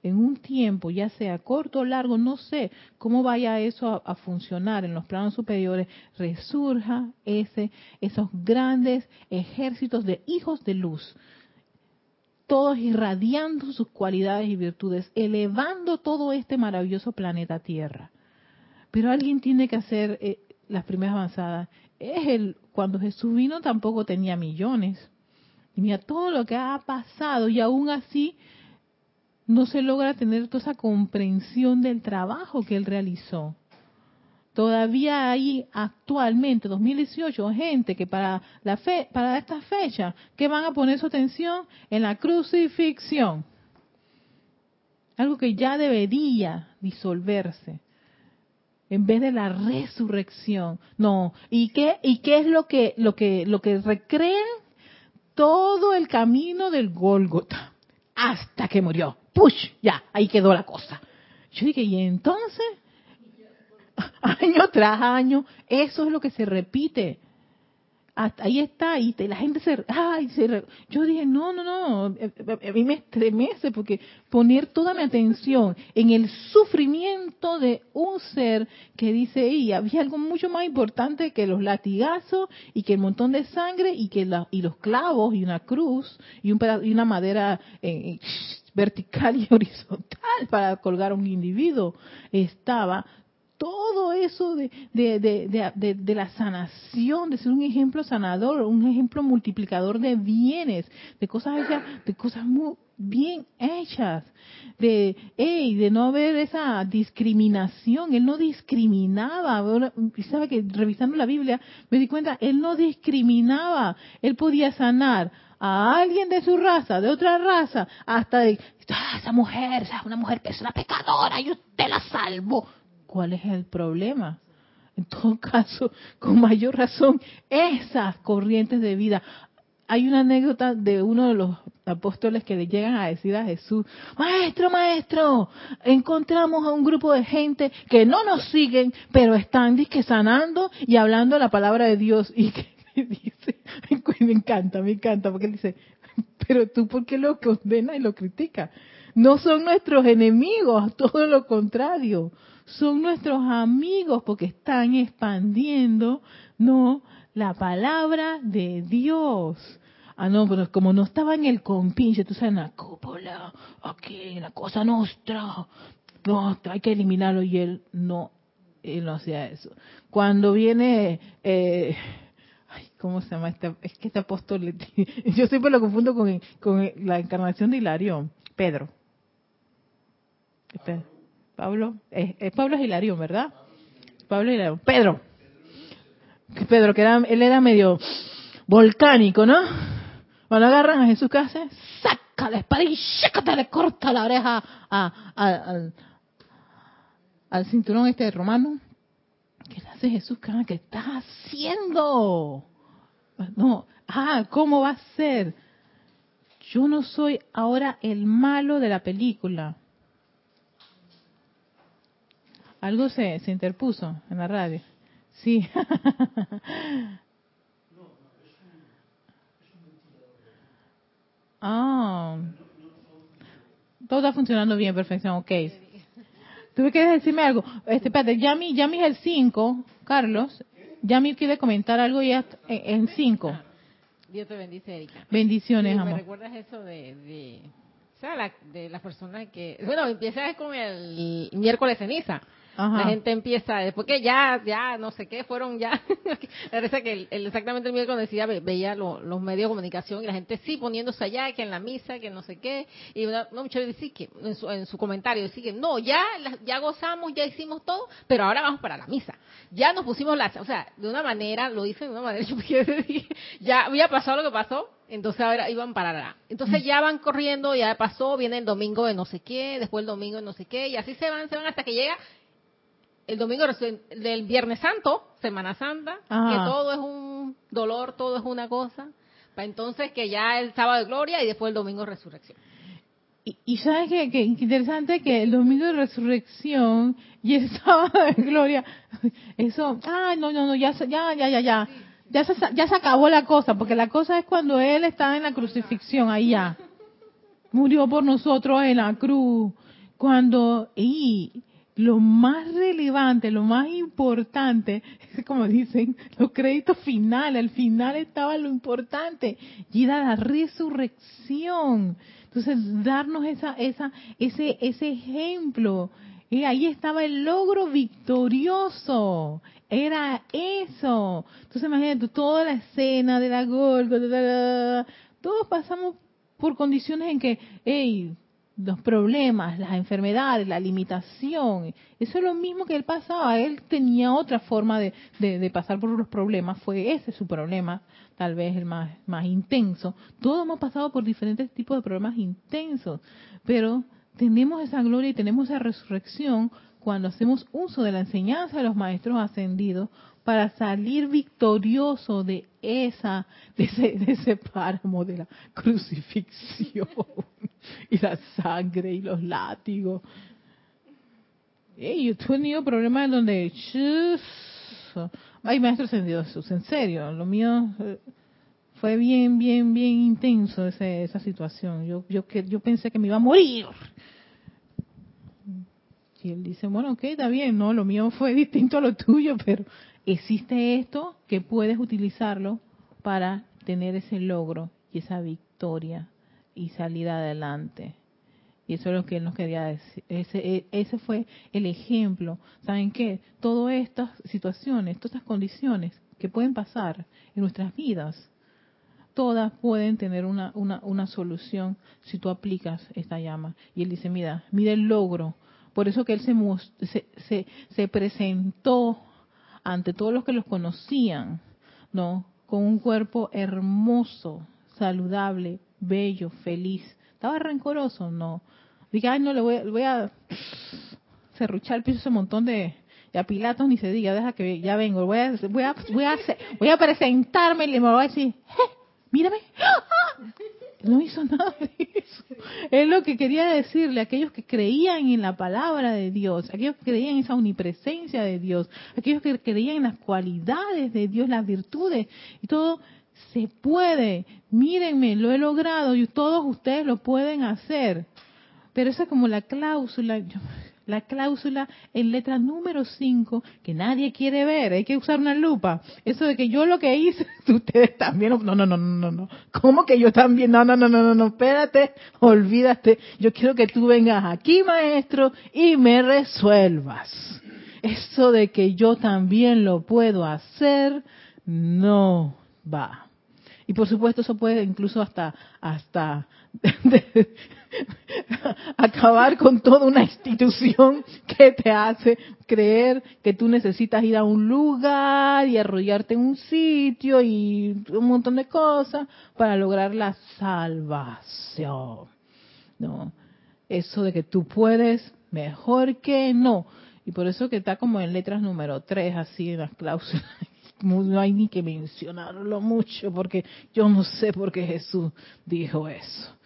en un tiempo, ya sea corto o largo, no sé cómo vaya eso a, funcionar en los planos superiores, resurja ese, esos grandes ejércitos de hijos de luz, todos irradiando sus cualidades y virtudes, elevando todo este maravilloso planeta Tierra. Pero alguien tiene que hacer eh, las primeras avanzadas. Es el cuando Jesús vino tampoco tenía millones. Y mira todo lo que ha pasado y aún así no se logra tener toda esa comprensión del trabajo que él realizó. Todavía hay actualmente, 2018, gente que para la fe, para esta fecha, que van a poner su atención en la crucifixión. Algo que ya debería disolverse en vez de la resurrección. No, ¿y qué y es lo que lo que lo que recrean todo el camino del Gólgota hasta que murió? Push, ya, ahí quedó la cosa. Yo dije, ¿y entonces? Año tras año, eso es lo que se repite. Hasta ahí está, y la gente se, ay, se, yo dije, no, no, no, a mí me estremece porque poner toda mi atención en el sufrimiento de un ser que dice, y había algo mucho más importante que los latigazos y que el montón de sangre y que la, y los clavos y una cruz y, un y una madera eh, vertical y horizontal para colgar a un individuo. Estaba todo eso de, de, la sanación, de ser un ejemplo sanador, un ejemplo multiplicador de bienes, de cosas hechas, de cosas muy bien hechas, de, hey, de no haber esa discriminación. Él no discriminaba. Sabe que revisando la Biblia me di cuenta, él no discriminaba. Él podía sanar a alguien de su raza, de otra raza, hasta de, ah, esa mujer, esa una mujer que es una pecadora y usted la salvó. ¿Cuál es el problema? En todo caso, con mayor razón, esas corrientes de vida. Hay una anécdota de uno de los apóstoles que le llegan a decir a Jesús, maestro, maestro, encontramos a un grupo de gente que no nos siguen, pero están disque sanando y hablando la palabra de Dios. Y que dice, me encanta, me encanta, porque él dice, pero tú por qué lo condena y lo critica? No son nuestros enemigos, todo lo contrario, son nuestros amigos porque están expandiendo, no, la palabra de Dios. Ah, no, pero como no estaba en el compinche, tú sabes, en la cúpula, aquí, la cosa nuestra, no, hay que eliminarlo y él no, él no hacía eso. Cuando viene, eh, ¿cómo se llama? Este, es que este apóstol, yo siempre lo confundo con, con la encarnación de Hilarión, Pedro. Pablo, es, Pablo es Hilarión, ¿verdad? Pablo Hilarión. Pedro. Pedro, que era, él era medio volcánico, ¿no? Cuando agarran a Jesús, ¿qué hace? Saca la espada y te le corta la oreja a, al, al cinturón este romano. ¿Qué hace Jesús? ¿Qué estás haciendo? No, ah, ¿cómo va a ser? Yo no soy ahora el malo de la película. Algo se, se interpuso en la radio. Sí. ah. Todo está funcionando bien, perfección, ok. ¿Tú quieres decirme algo? Este, espérate, Yami, Yami es el 5, Carlos. Yami quiere comentar algo ya en 5. Dios te bendice, Erika. Bendiciones, Sí, amor. Me recuerdas eso de, de, o sea, la- de las personas que, bueno, empieza con el miércoles ceniza. La gente empieza, después que ya, ya, no sé qué, fueron ya. Parece que el, el- exactamente el miércoles decía, ve- veía lo- los medios de comunicación y la gente sí poniéndose allá, que en la misa, que no sé qué. Y una, una muchacha dice que, en su, en su comentario, dice que no, ya, la- ya gozamos, ya hicimos todo, pero ahora vamos para la misa. Ya nos pusimos las, o sea, de una manera, lo hice de una manera, yo dije, ya había pasado lo que pasó, entonces ahora iban para la. Entonces ya van corriendo, ya pasó, viene el domingo de no sé qué, después el domingo de no sé qué, y así se van, se van hasta que llega el domingo del Viernes Santo, Semana Santa, Ajá. que todo es un dolor, todo es una cosa, para entonces que ya el sábado de gloria y después el domingo de resurrección. Y, y sabes que, que interesante que el domingo de resurrección y el sábado de gloria, eso, ah, no, no, no, ya, ya, ya, ya, ya, ya se, ya se acabó la cosa, porque la cosa es cuando él está en la crucifixión, ahí ya, murió por nosotros en la cruz, cuando, y lo más relevante, lo más importante, como dicen, los créditos finales, al final estaba lo importante, y era la resurrección. Entonces, darnos esa, esa, ese, ese ejemplo. Y ahí estaba el logro victorioso. Era eso. Entonces, imagínate toda la escena de la Golgotha, todos pasamos por condiciones en que, hey, los problemas, las enfermedades, la limitación, eso es lo mismo que él pasaba. Él tenía otra forma de, de, de pasar por los problemas, fue ese su problema, tal vez el más, más intenso. Todos hemos pasado por diferentes tipos de problemas intensos, pero tenemos esa gloria y tenemos esa resurrección cuando hacemos uso de la enseñanza de los maestros ascendidos para salir victorioso de esa de ese, de ese páramo de la crucifixión y la sangre y los látigos. Ey, yo he tenido problemas en donde chus, hay maestros ascendidos, en serio, lo mío eh, fue bien, bien, bien intenso ese, esa situación. Yo, yo, que, yo pensé que me iba a morir. Y él dice, bueno, ok, está bien, no, lo mío fue distinto a lo tuyo, pero existe esto que puedes utilizarlo para tener ese logro y esa victoria y salir adelante. Y eso es lo que él nos quería decir. Ese, ese fue el ejemplo. ¿Saben qué? Todas estas situaciones, todas estas condiciones que pueden pasar en nuestras vidas, todas pueden tener una, una, una solución si tú aplicas esta llama. Y él dice, mira, mira el logro. Por eso que él se, se, se, se presentó ante todos los que los conocían, ¿no? Con un cuerpo hermoso, saludable, bello, feliz. ¿Estaba rencoroso? No. Dije, ay, no, le voy, voy a cerruchar el piso ese montón de, de a Pilatos ni se diga, deja que ya vengo, voy a, voy a, voy a, voy a presentarme y le voy a decir, ¡Eh! mírame. No hizo nada de eso. Es lo que quería decirle aquellos que creían en la palabra de Dios, aquellos que creían en esa omnipresencia de Dios, aquellos que creían en las cualidades de Dios, las virtudes y todo se puede. Mírenme, lo he logrado y todos ustedes lo pueden hacer. Pero esa es como la cláusula, la cláusula en letra número 5 que nadie quiere ver, hay que usar una lupa. Eso de que yo lo que hice, ustedes también, no, no, no, no, no. ¿Cómo que yo también? No, no, no, no, no, no, espérate, olvídate. Yo quiero que tú vengas aquí, maestro, y me resuelvas. Eso de que yo también lo puedo hacer, no va. Y por supuesto eso puede incluso hasta hasta acabar con toda una institución que te hace creer que tú necesitas ir a un lugar y arrollarte en un sitio y un montón de cosas para lograr la salvación. No, eso de que tú puedes mejor que no. Y por eso que está como en letras número 3, así en las cláusulas no hay ni que mencionarlo mucho porque yo no sé por qué Jesús dijo eso.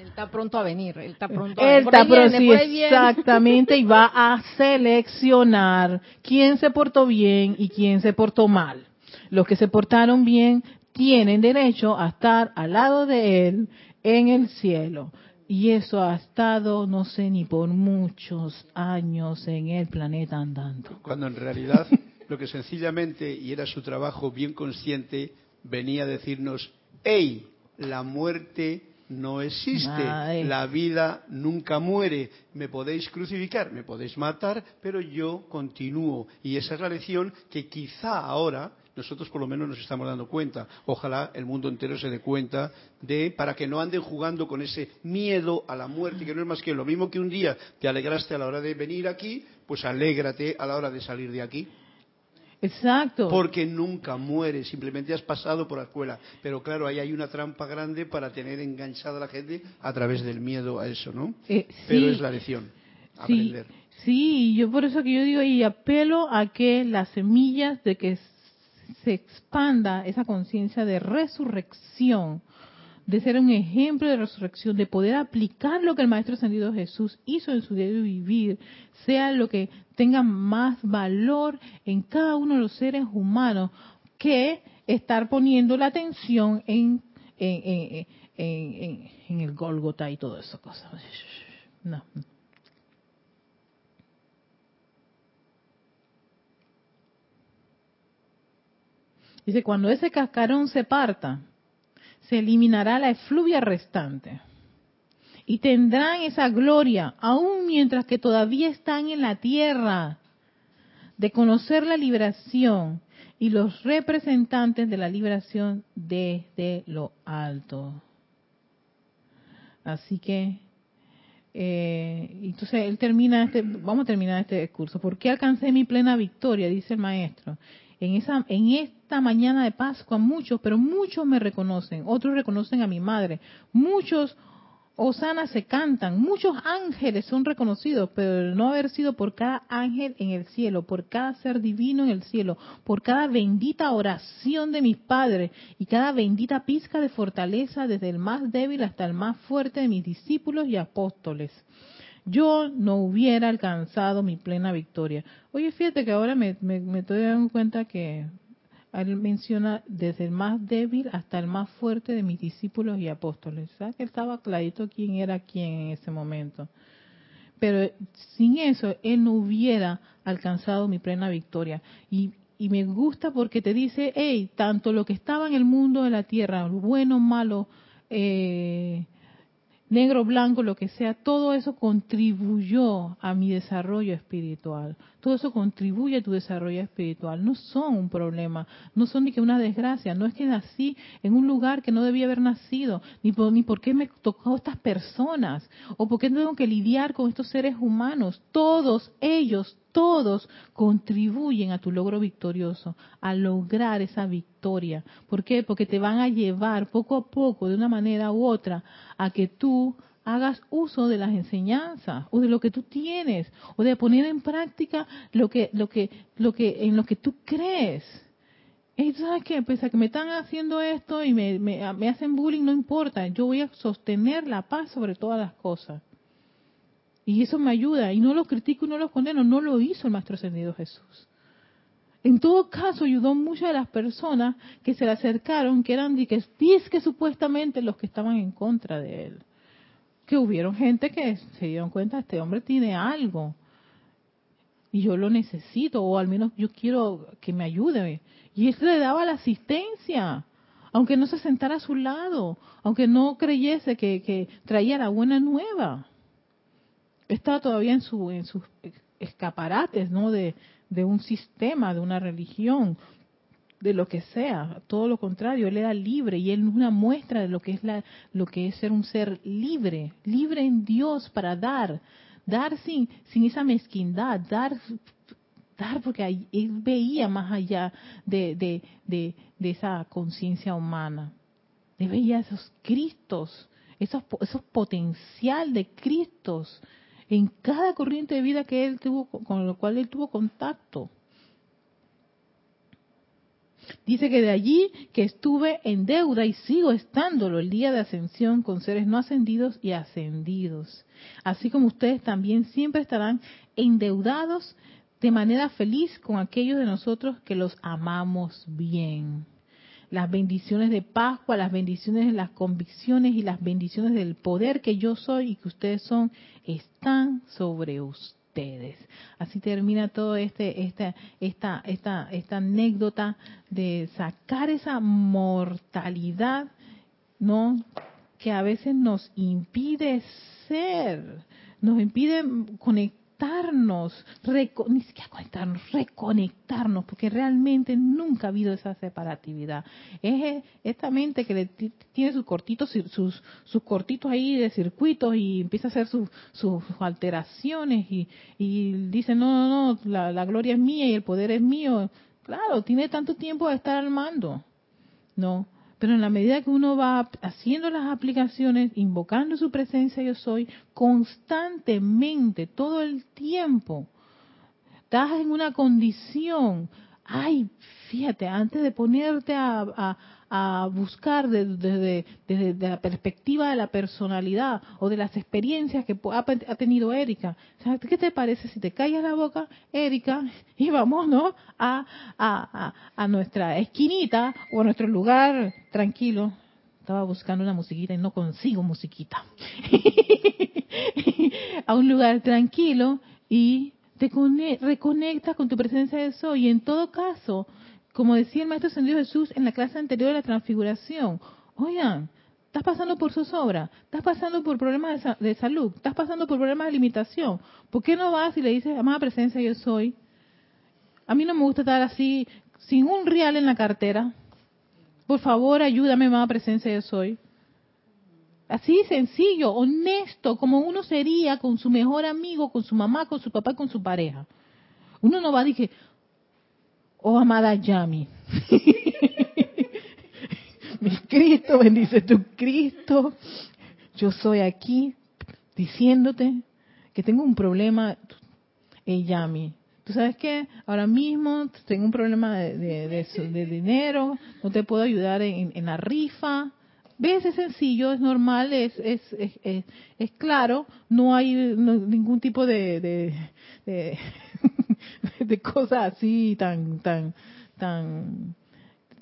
Él está pronto a venir, él está pronto a venir. Él está pronto, exactamente, y va a seleccionar quién se portó bien y quién se portó mal. Los que se portaron bien tienen derecho a estar al lado de él en el cielo. Y eso ha estado, no sé, ni por muchos años en el planeta andando. Cuando en realidad lo que sencillamente, y era su trabajo bien consciente, venía a decirnos, hey, la muerte no existe, la vida nunca muere, me podéis crucificar, me podéis matar, pero yo continúo. Y esa es la lección que quizá ahora nosotros por lo menos nos estamos dando cuenta. Ojalá el mundo entero se dé cuenta de, para que no anden jugando con ese miedo a la muerte, que no es más que lo mismo que un día te alegraste a la hora de venir aquí, pues alégrate a la hora de salir de aquí. Exacto. Porque nunca mueres, simplemente has pasado por la escuela. Pero claro, ahí hay una trampa grande para tener enganchada a la gente a través del miedo a eso, ¿no? Eh, Pero es la lección, aprender. Sí, sí, yo por eso que yo digo y apelo a que las semillas de que se expanda esa conciencia de resurrección, de ser un ejemplo de resurrección, de poder aplicar lo que el Maestro Ascendido Jesús hizo en su diario vivir, sea lo que tenga más valor en cada uno de los seres humanos que estar poniendo la atención en, en, en, el Golgota y todas esas cosas. No. Dice, cuando ese cascarón se parta, se eliminará la efluvia restante. Y tendrán esa gloria, aún mientras que todavía están en la tierra, de conocer la liberación y los representantes de la liberación desde lo alto. Así que, eh, entonces él termina este, vamos a terminar este discurso. ¿Por qué alcancé mi plena victoria? Dice el maestro en esa en esta mañana de Pascua muchos, pero muchos me reconocen, otros reconocen a mi madre, muchos Osana se cantan, muchos ángeles son reconocidos, pero no haber sido por cada ángel en el cielo, por cada ser divino en el cielo, por cada bendita oración de mis padres y cada bendita pizca de fortaleza desde el más débil hasta el más fuerte de mis discípulos y apóstoles yo no hubiera alcanzado mi plena victoria. Oye, fíjate que ahora me, estoy dando cuenta que él menciona desde el más débil hasta el más fuerte de mis discípulos y apóstoles. ¿Sabes que estaba clarito quién era quién en ese momento? Pero sin eso, él no hubiera alcanzado mi plena victoria. Y, y me gusta porque te dice, hey, tanto lo que estaba en el mundo de la tierra, lo bueno, malo, eh, negro, blanco, lo que sea, todo eso contribuyó a mi desarrollo espiritual. Todo eso contribuye a tu desarrollo espiritual. No son un problema, no son ni que una desgracia. No es que nací en un lugar que no debía haber nacido, ni por, ni por qué me tocó estas personas, o por qué tengo que lidiar con estos seres humanos. Todos ellos, todos contribuyen a tu logro victorioso, a lograr esa victoria. ¿Por qué? Porque te van a llevar poco a poco, de una manera u otra, a que tú hagas uso de las enseñanzas o de lo que tú tienes o de poner en práctica lo que lo que lo que en lo que tú crees. Y sabes qué, pese a que me están haciendo esto y me, me, me hacen bullying, no importa, yo voy a sostener la paz sobre todas las cosas. Y eso me ayuda. Y no lo critico y no lo condeno. No lo hizo el Maestro Ascendido Jesús. En todo caso, ayudó muchas de las personas que se le acercaron, que eran que, que supuestamente los que estaban en contra de él. Que hubieron gente que se dieron cuenta, este hombre tiene algo. Y yo lo necesito, o al menos yo quiero que me ayude. Y él le daba la asistencia aunque no se sentara a su lado, aunque no creyese que, que, traía la buena nueva estaba todavía en, su, en sus escaparates, ¿no? De, un sistema, de una religión, de lo que sea, todo lo contrario, él era libre y él es una muestra de lo que es la, lo que es ser un ser libre, libre en Dios para dar, dar sin, esa mezquindad, dar, dar porque él veía más allá de, de esa conciencia humana, él veía esos Cristos, esos, esos potencial de Cristos en cada corriente de vida que él tuvo, con lo cual él tuvo contacto. Dice que de allí que estuve en deuda y sigo estándolo el día de ascensión con seres no ascendidos y ascendidos. Así como ustedes también siempre estarán endeudados de manera feliz con aquellos de nosotros que los amamos bien. Las bendiciones de Pascua, las bendiciones de las convicciones y las bendiciones del poder que yo soy y que ustedes son, están sobre ustedes. Así termina todo este, esta, esta, esta, esta anécdota de sacar esa mortalidad, ¿no? Que a veces nos impide ser, nos impide conectar conectarnos, ni siquiera conectarnos, reconectarnos, porque realmente nunca ha habido esa separatividad. Es esta mente que le tiene sus cortitos, sus, cortitos ahí de circuitos y empieza a hacer sus, sus alteraciones y, y dice, no, no, no, la, la gloria es mía y el poder es mío. Claro, tiene tanto tiempo de estar al mando. No, pero en la medida que uno va haciendo las aplicaciones, invocando su presencia yo soy, constantemente, todo el tiempo, estás en una condición, ay, fíjate, antes de ponerte a, a buscar desde, la perspectiva de la personalidad o de las experiencias que ha, tenido Erika. ¿Qué te parece si te callas la boca, Erika, y vamos, ¿no? A, a, a, nuestra esquinita o a nuestro lugar tranquilo. Estaba buscando una musiquita y no consigo musiquita. a un lugar tranquilo y te reconectas con tu presencia de soy. En todo caso, como decía el Maestro Ascendido Jesús en la clase anterior de la transfiguración, oigan, estás pasando por zozobra, estás pasando por problemas de, salud, estás pasando por problemas de limitación, ¿por qué no vas y le dices, amada presencia, yo soy? A mí no me gusta estar así, sin un real en la cartera. Por favor, ayúdame, amada presencia, yo soy. Así sencillo, honesto, como uno sería con su mejor amigo, con su mamá, con su papá, con su pareja. Uno no va a decir, oh amada Yami. Mi Cristo, bendice tu Cristo. Yo soy aquí diciéndote que tengo un problema, eh, Yami. ¿Tú sabes qué? Ahora mismo tengo un problema de, dinero, no te puedo ayudar en, la rifa. ¿Ves? Es sencillo, es normal, es, es, es, es claro, no hay ningún tipo de, de cosas así tan, tan, tan,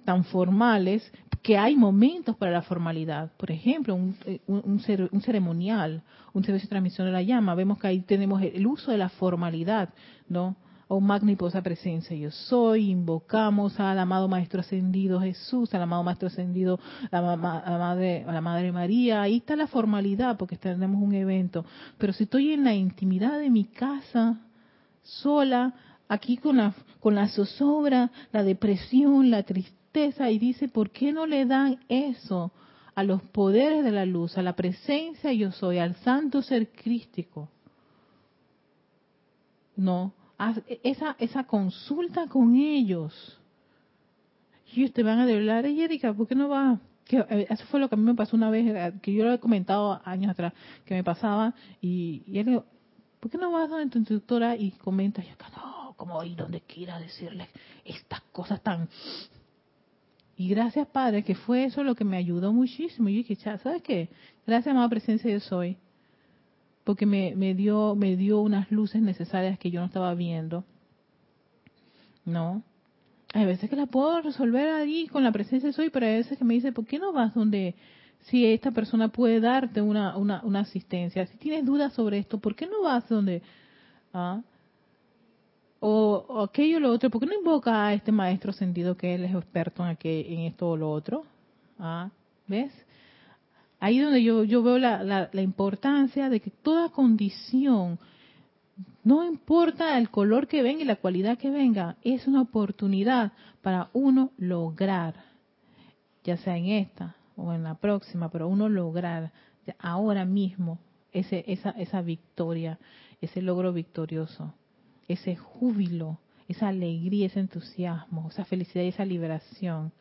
tan formales, que hay momentos para la formalidad. Por ejemplo, un, eh, un, un, ceremonial, un servicio de transmisión de la llama, vemos que ahí tenemos el uso de la formalidad, ¿no? Oh magniposa presencia, yo soy, invocamos al amado Maestro Ascendido Jesús, al amado Maestro Ascendido, a la, madre, a la Madre María, ahí está la formalidad porque tenemos un evento. Pero si estoy en la intimidad de mi casa, sola, aquí con la, con la zozobra, la depresión, la tristeza, y dice, ¿por qué no le dan eso a los poderes de la luz, a la presencia yo soy, al santo ser crístico? No, esa, esa consulta con ellos. Y ustedes van a hablar, y Erika, ¿por qué no va? Que, eh, eso fue lo que a mí me pasó una vez, eh, que yo lo he comentado años atrás, que me pasaba, y, y él ¿por qué no vas a tu instructora y comentas? Yo, no, como ir donde quiera decirle estas cosas tan... Y gracias, Padre, que fue eso lo que me ayudó muchísimo. Y dije, ¿sabes qué? Gracias, amada presencia, yo soy. Porque me, me, dio, me dio unas luces necesarias que yo no estaba viendo. ¿No? Hay veces que la puedo resolver allí con la presencia de soy, pero hay veces que me dice, ¿por qué no vas donde si esta persona puede darte una, una, una asistencia. Si tienes dudas sobre esto, ¿por qué no vas donde... Ah? O, aquello o lo otro, ¿por qué no invoca a este maestro sentido que él es experto en, en esto o lo otro? ¿Ah? ¿Ves? Ahí donde yo, yo veo la, la, la importancia de que toda condición, no importa el color que venga y la cualidad que venga, es una oportunidad para uno lograr, ya sea en esta, o en la próxima, pero uno lograr ahora mismo ese, esa, esa victoria, ese logro victorioso, ese júbilo, esa alegría, ese entusiasmo, esa felicidad y esa liberación.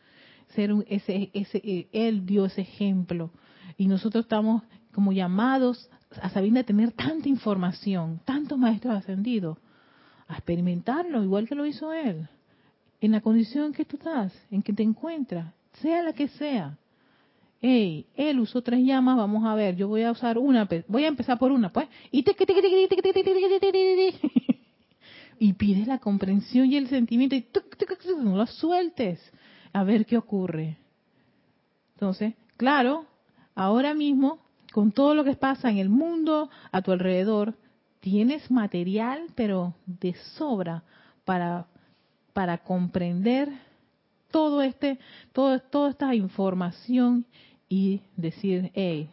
Ser un, ese, ese, eh, él dio ese ejemplo y nosotros estamos como llamados a saber de tener tanta información, tantos maestros ascendidos, a experimentarlo igual que lo hizo él en la condición en que tú estás, en que te encuentras, sea la que sea. Hey, él usó tres llamas, vamos a ver, yo voy a usar una, voy a empezar por una, pues, y y pides la comprensión y el sentimiento y no lo sueltes, a ver qué ocurre. Entonces, claro, ahora mismo, con todo lo que pasa en el mundo a tu alrededor, tienes material, pero de sobra para, para comprender todo este, todo, toda esta información y decir, hey,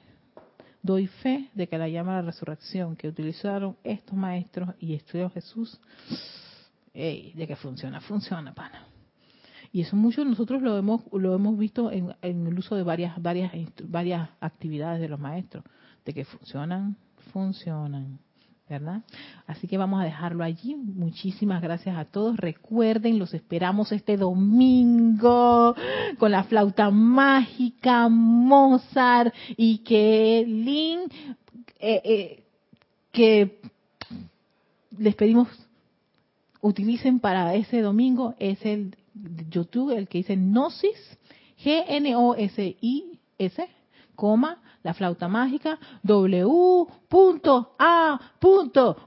doy fe de que la llama a la resurrección que utilizaron estos maestros y estudió Jesús, de que funciona, funciona, pana. Y eso mucho nosotros lo hemos lo hemos visto en, en, el uso de varias varias varias actividades de los maestros, de que funcionan, funcionan. ¿Verdad? Así que vamos a dejarlo allí. Muchísimas gracias a todos. Recuerden, los esperamos este domingo con la flauta mágica Mozart y que Link, eh, eh, que les pedimos utilicen para ese domingo es el YouTube, el que dice Gnosis, G-N-O-S-I-S, coma, la flauta mágica, W.A.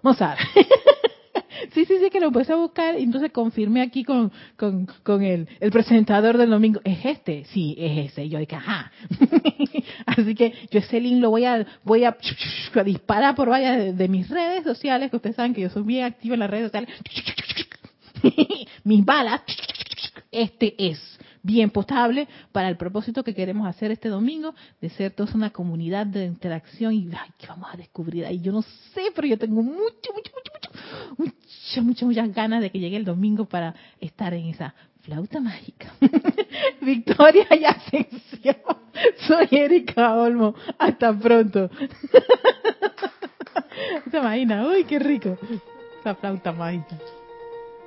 Mozart. sí, sí, sí, que lo puedes buscar. Entonces confirmé aquí con, con, con el, el, presentador del domingo. ¿Es este? Sí, es ese. Y yo dije, ajá. Así que yo ese link lo voy a, voy a, disparar por varias de, de, mis redes sociales, que ustedes saben que yo soy bien activa en las redes sociales. mis balas. Este es bien potable para el propósito que queremos hacer este domingo, de ser todos una comunidad de interacción y ay, ¿qué vamos a descubrir ahí? Yo no sé, pero yo tengo mucho, mucho, mucho, mucho, muchas, muchas, muchas ganas de que llegue el domingo para estar en esa flauta mágica. Victoria y Ascensión. Soy Erika Olmo. Hasta pronto. Se imagina, uy, qué rico. Esa flauta mágica.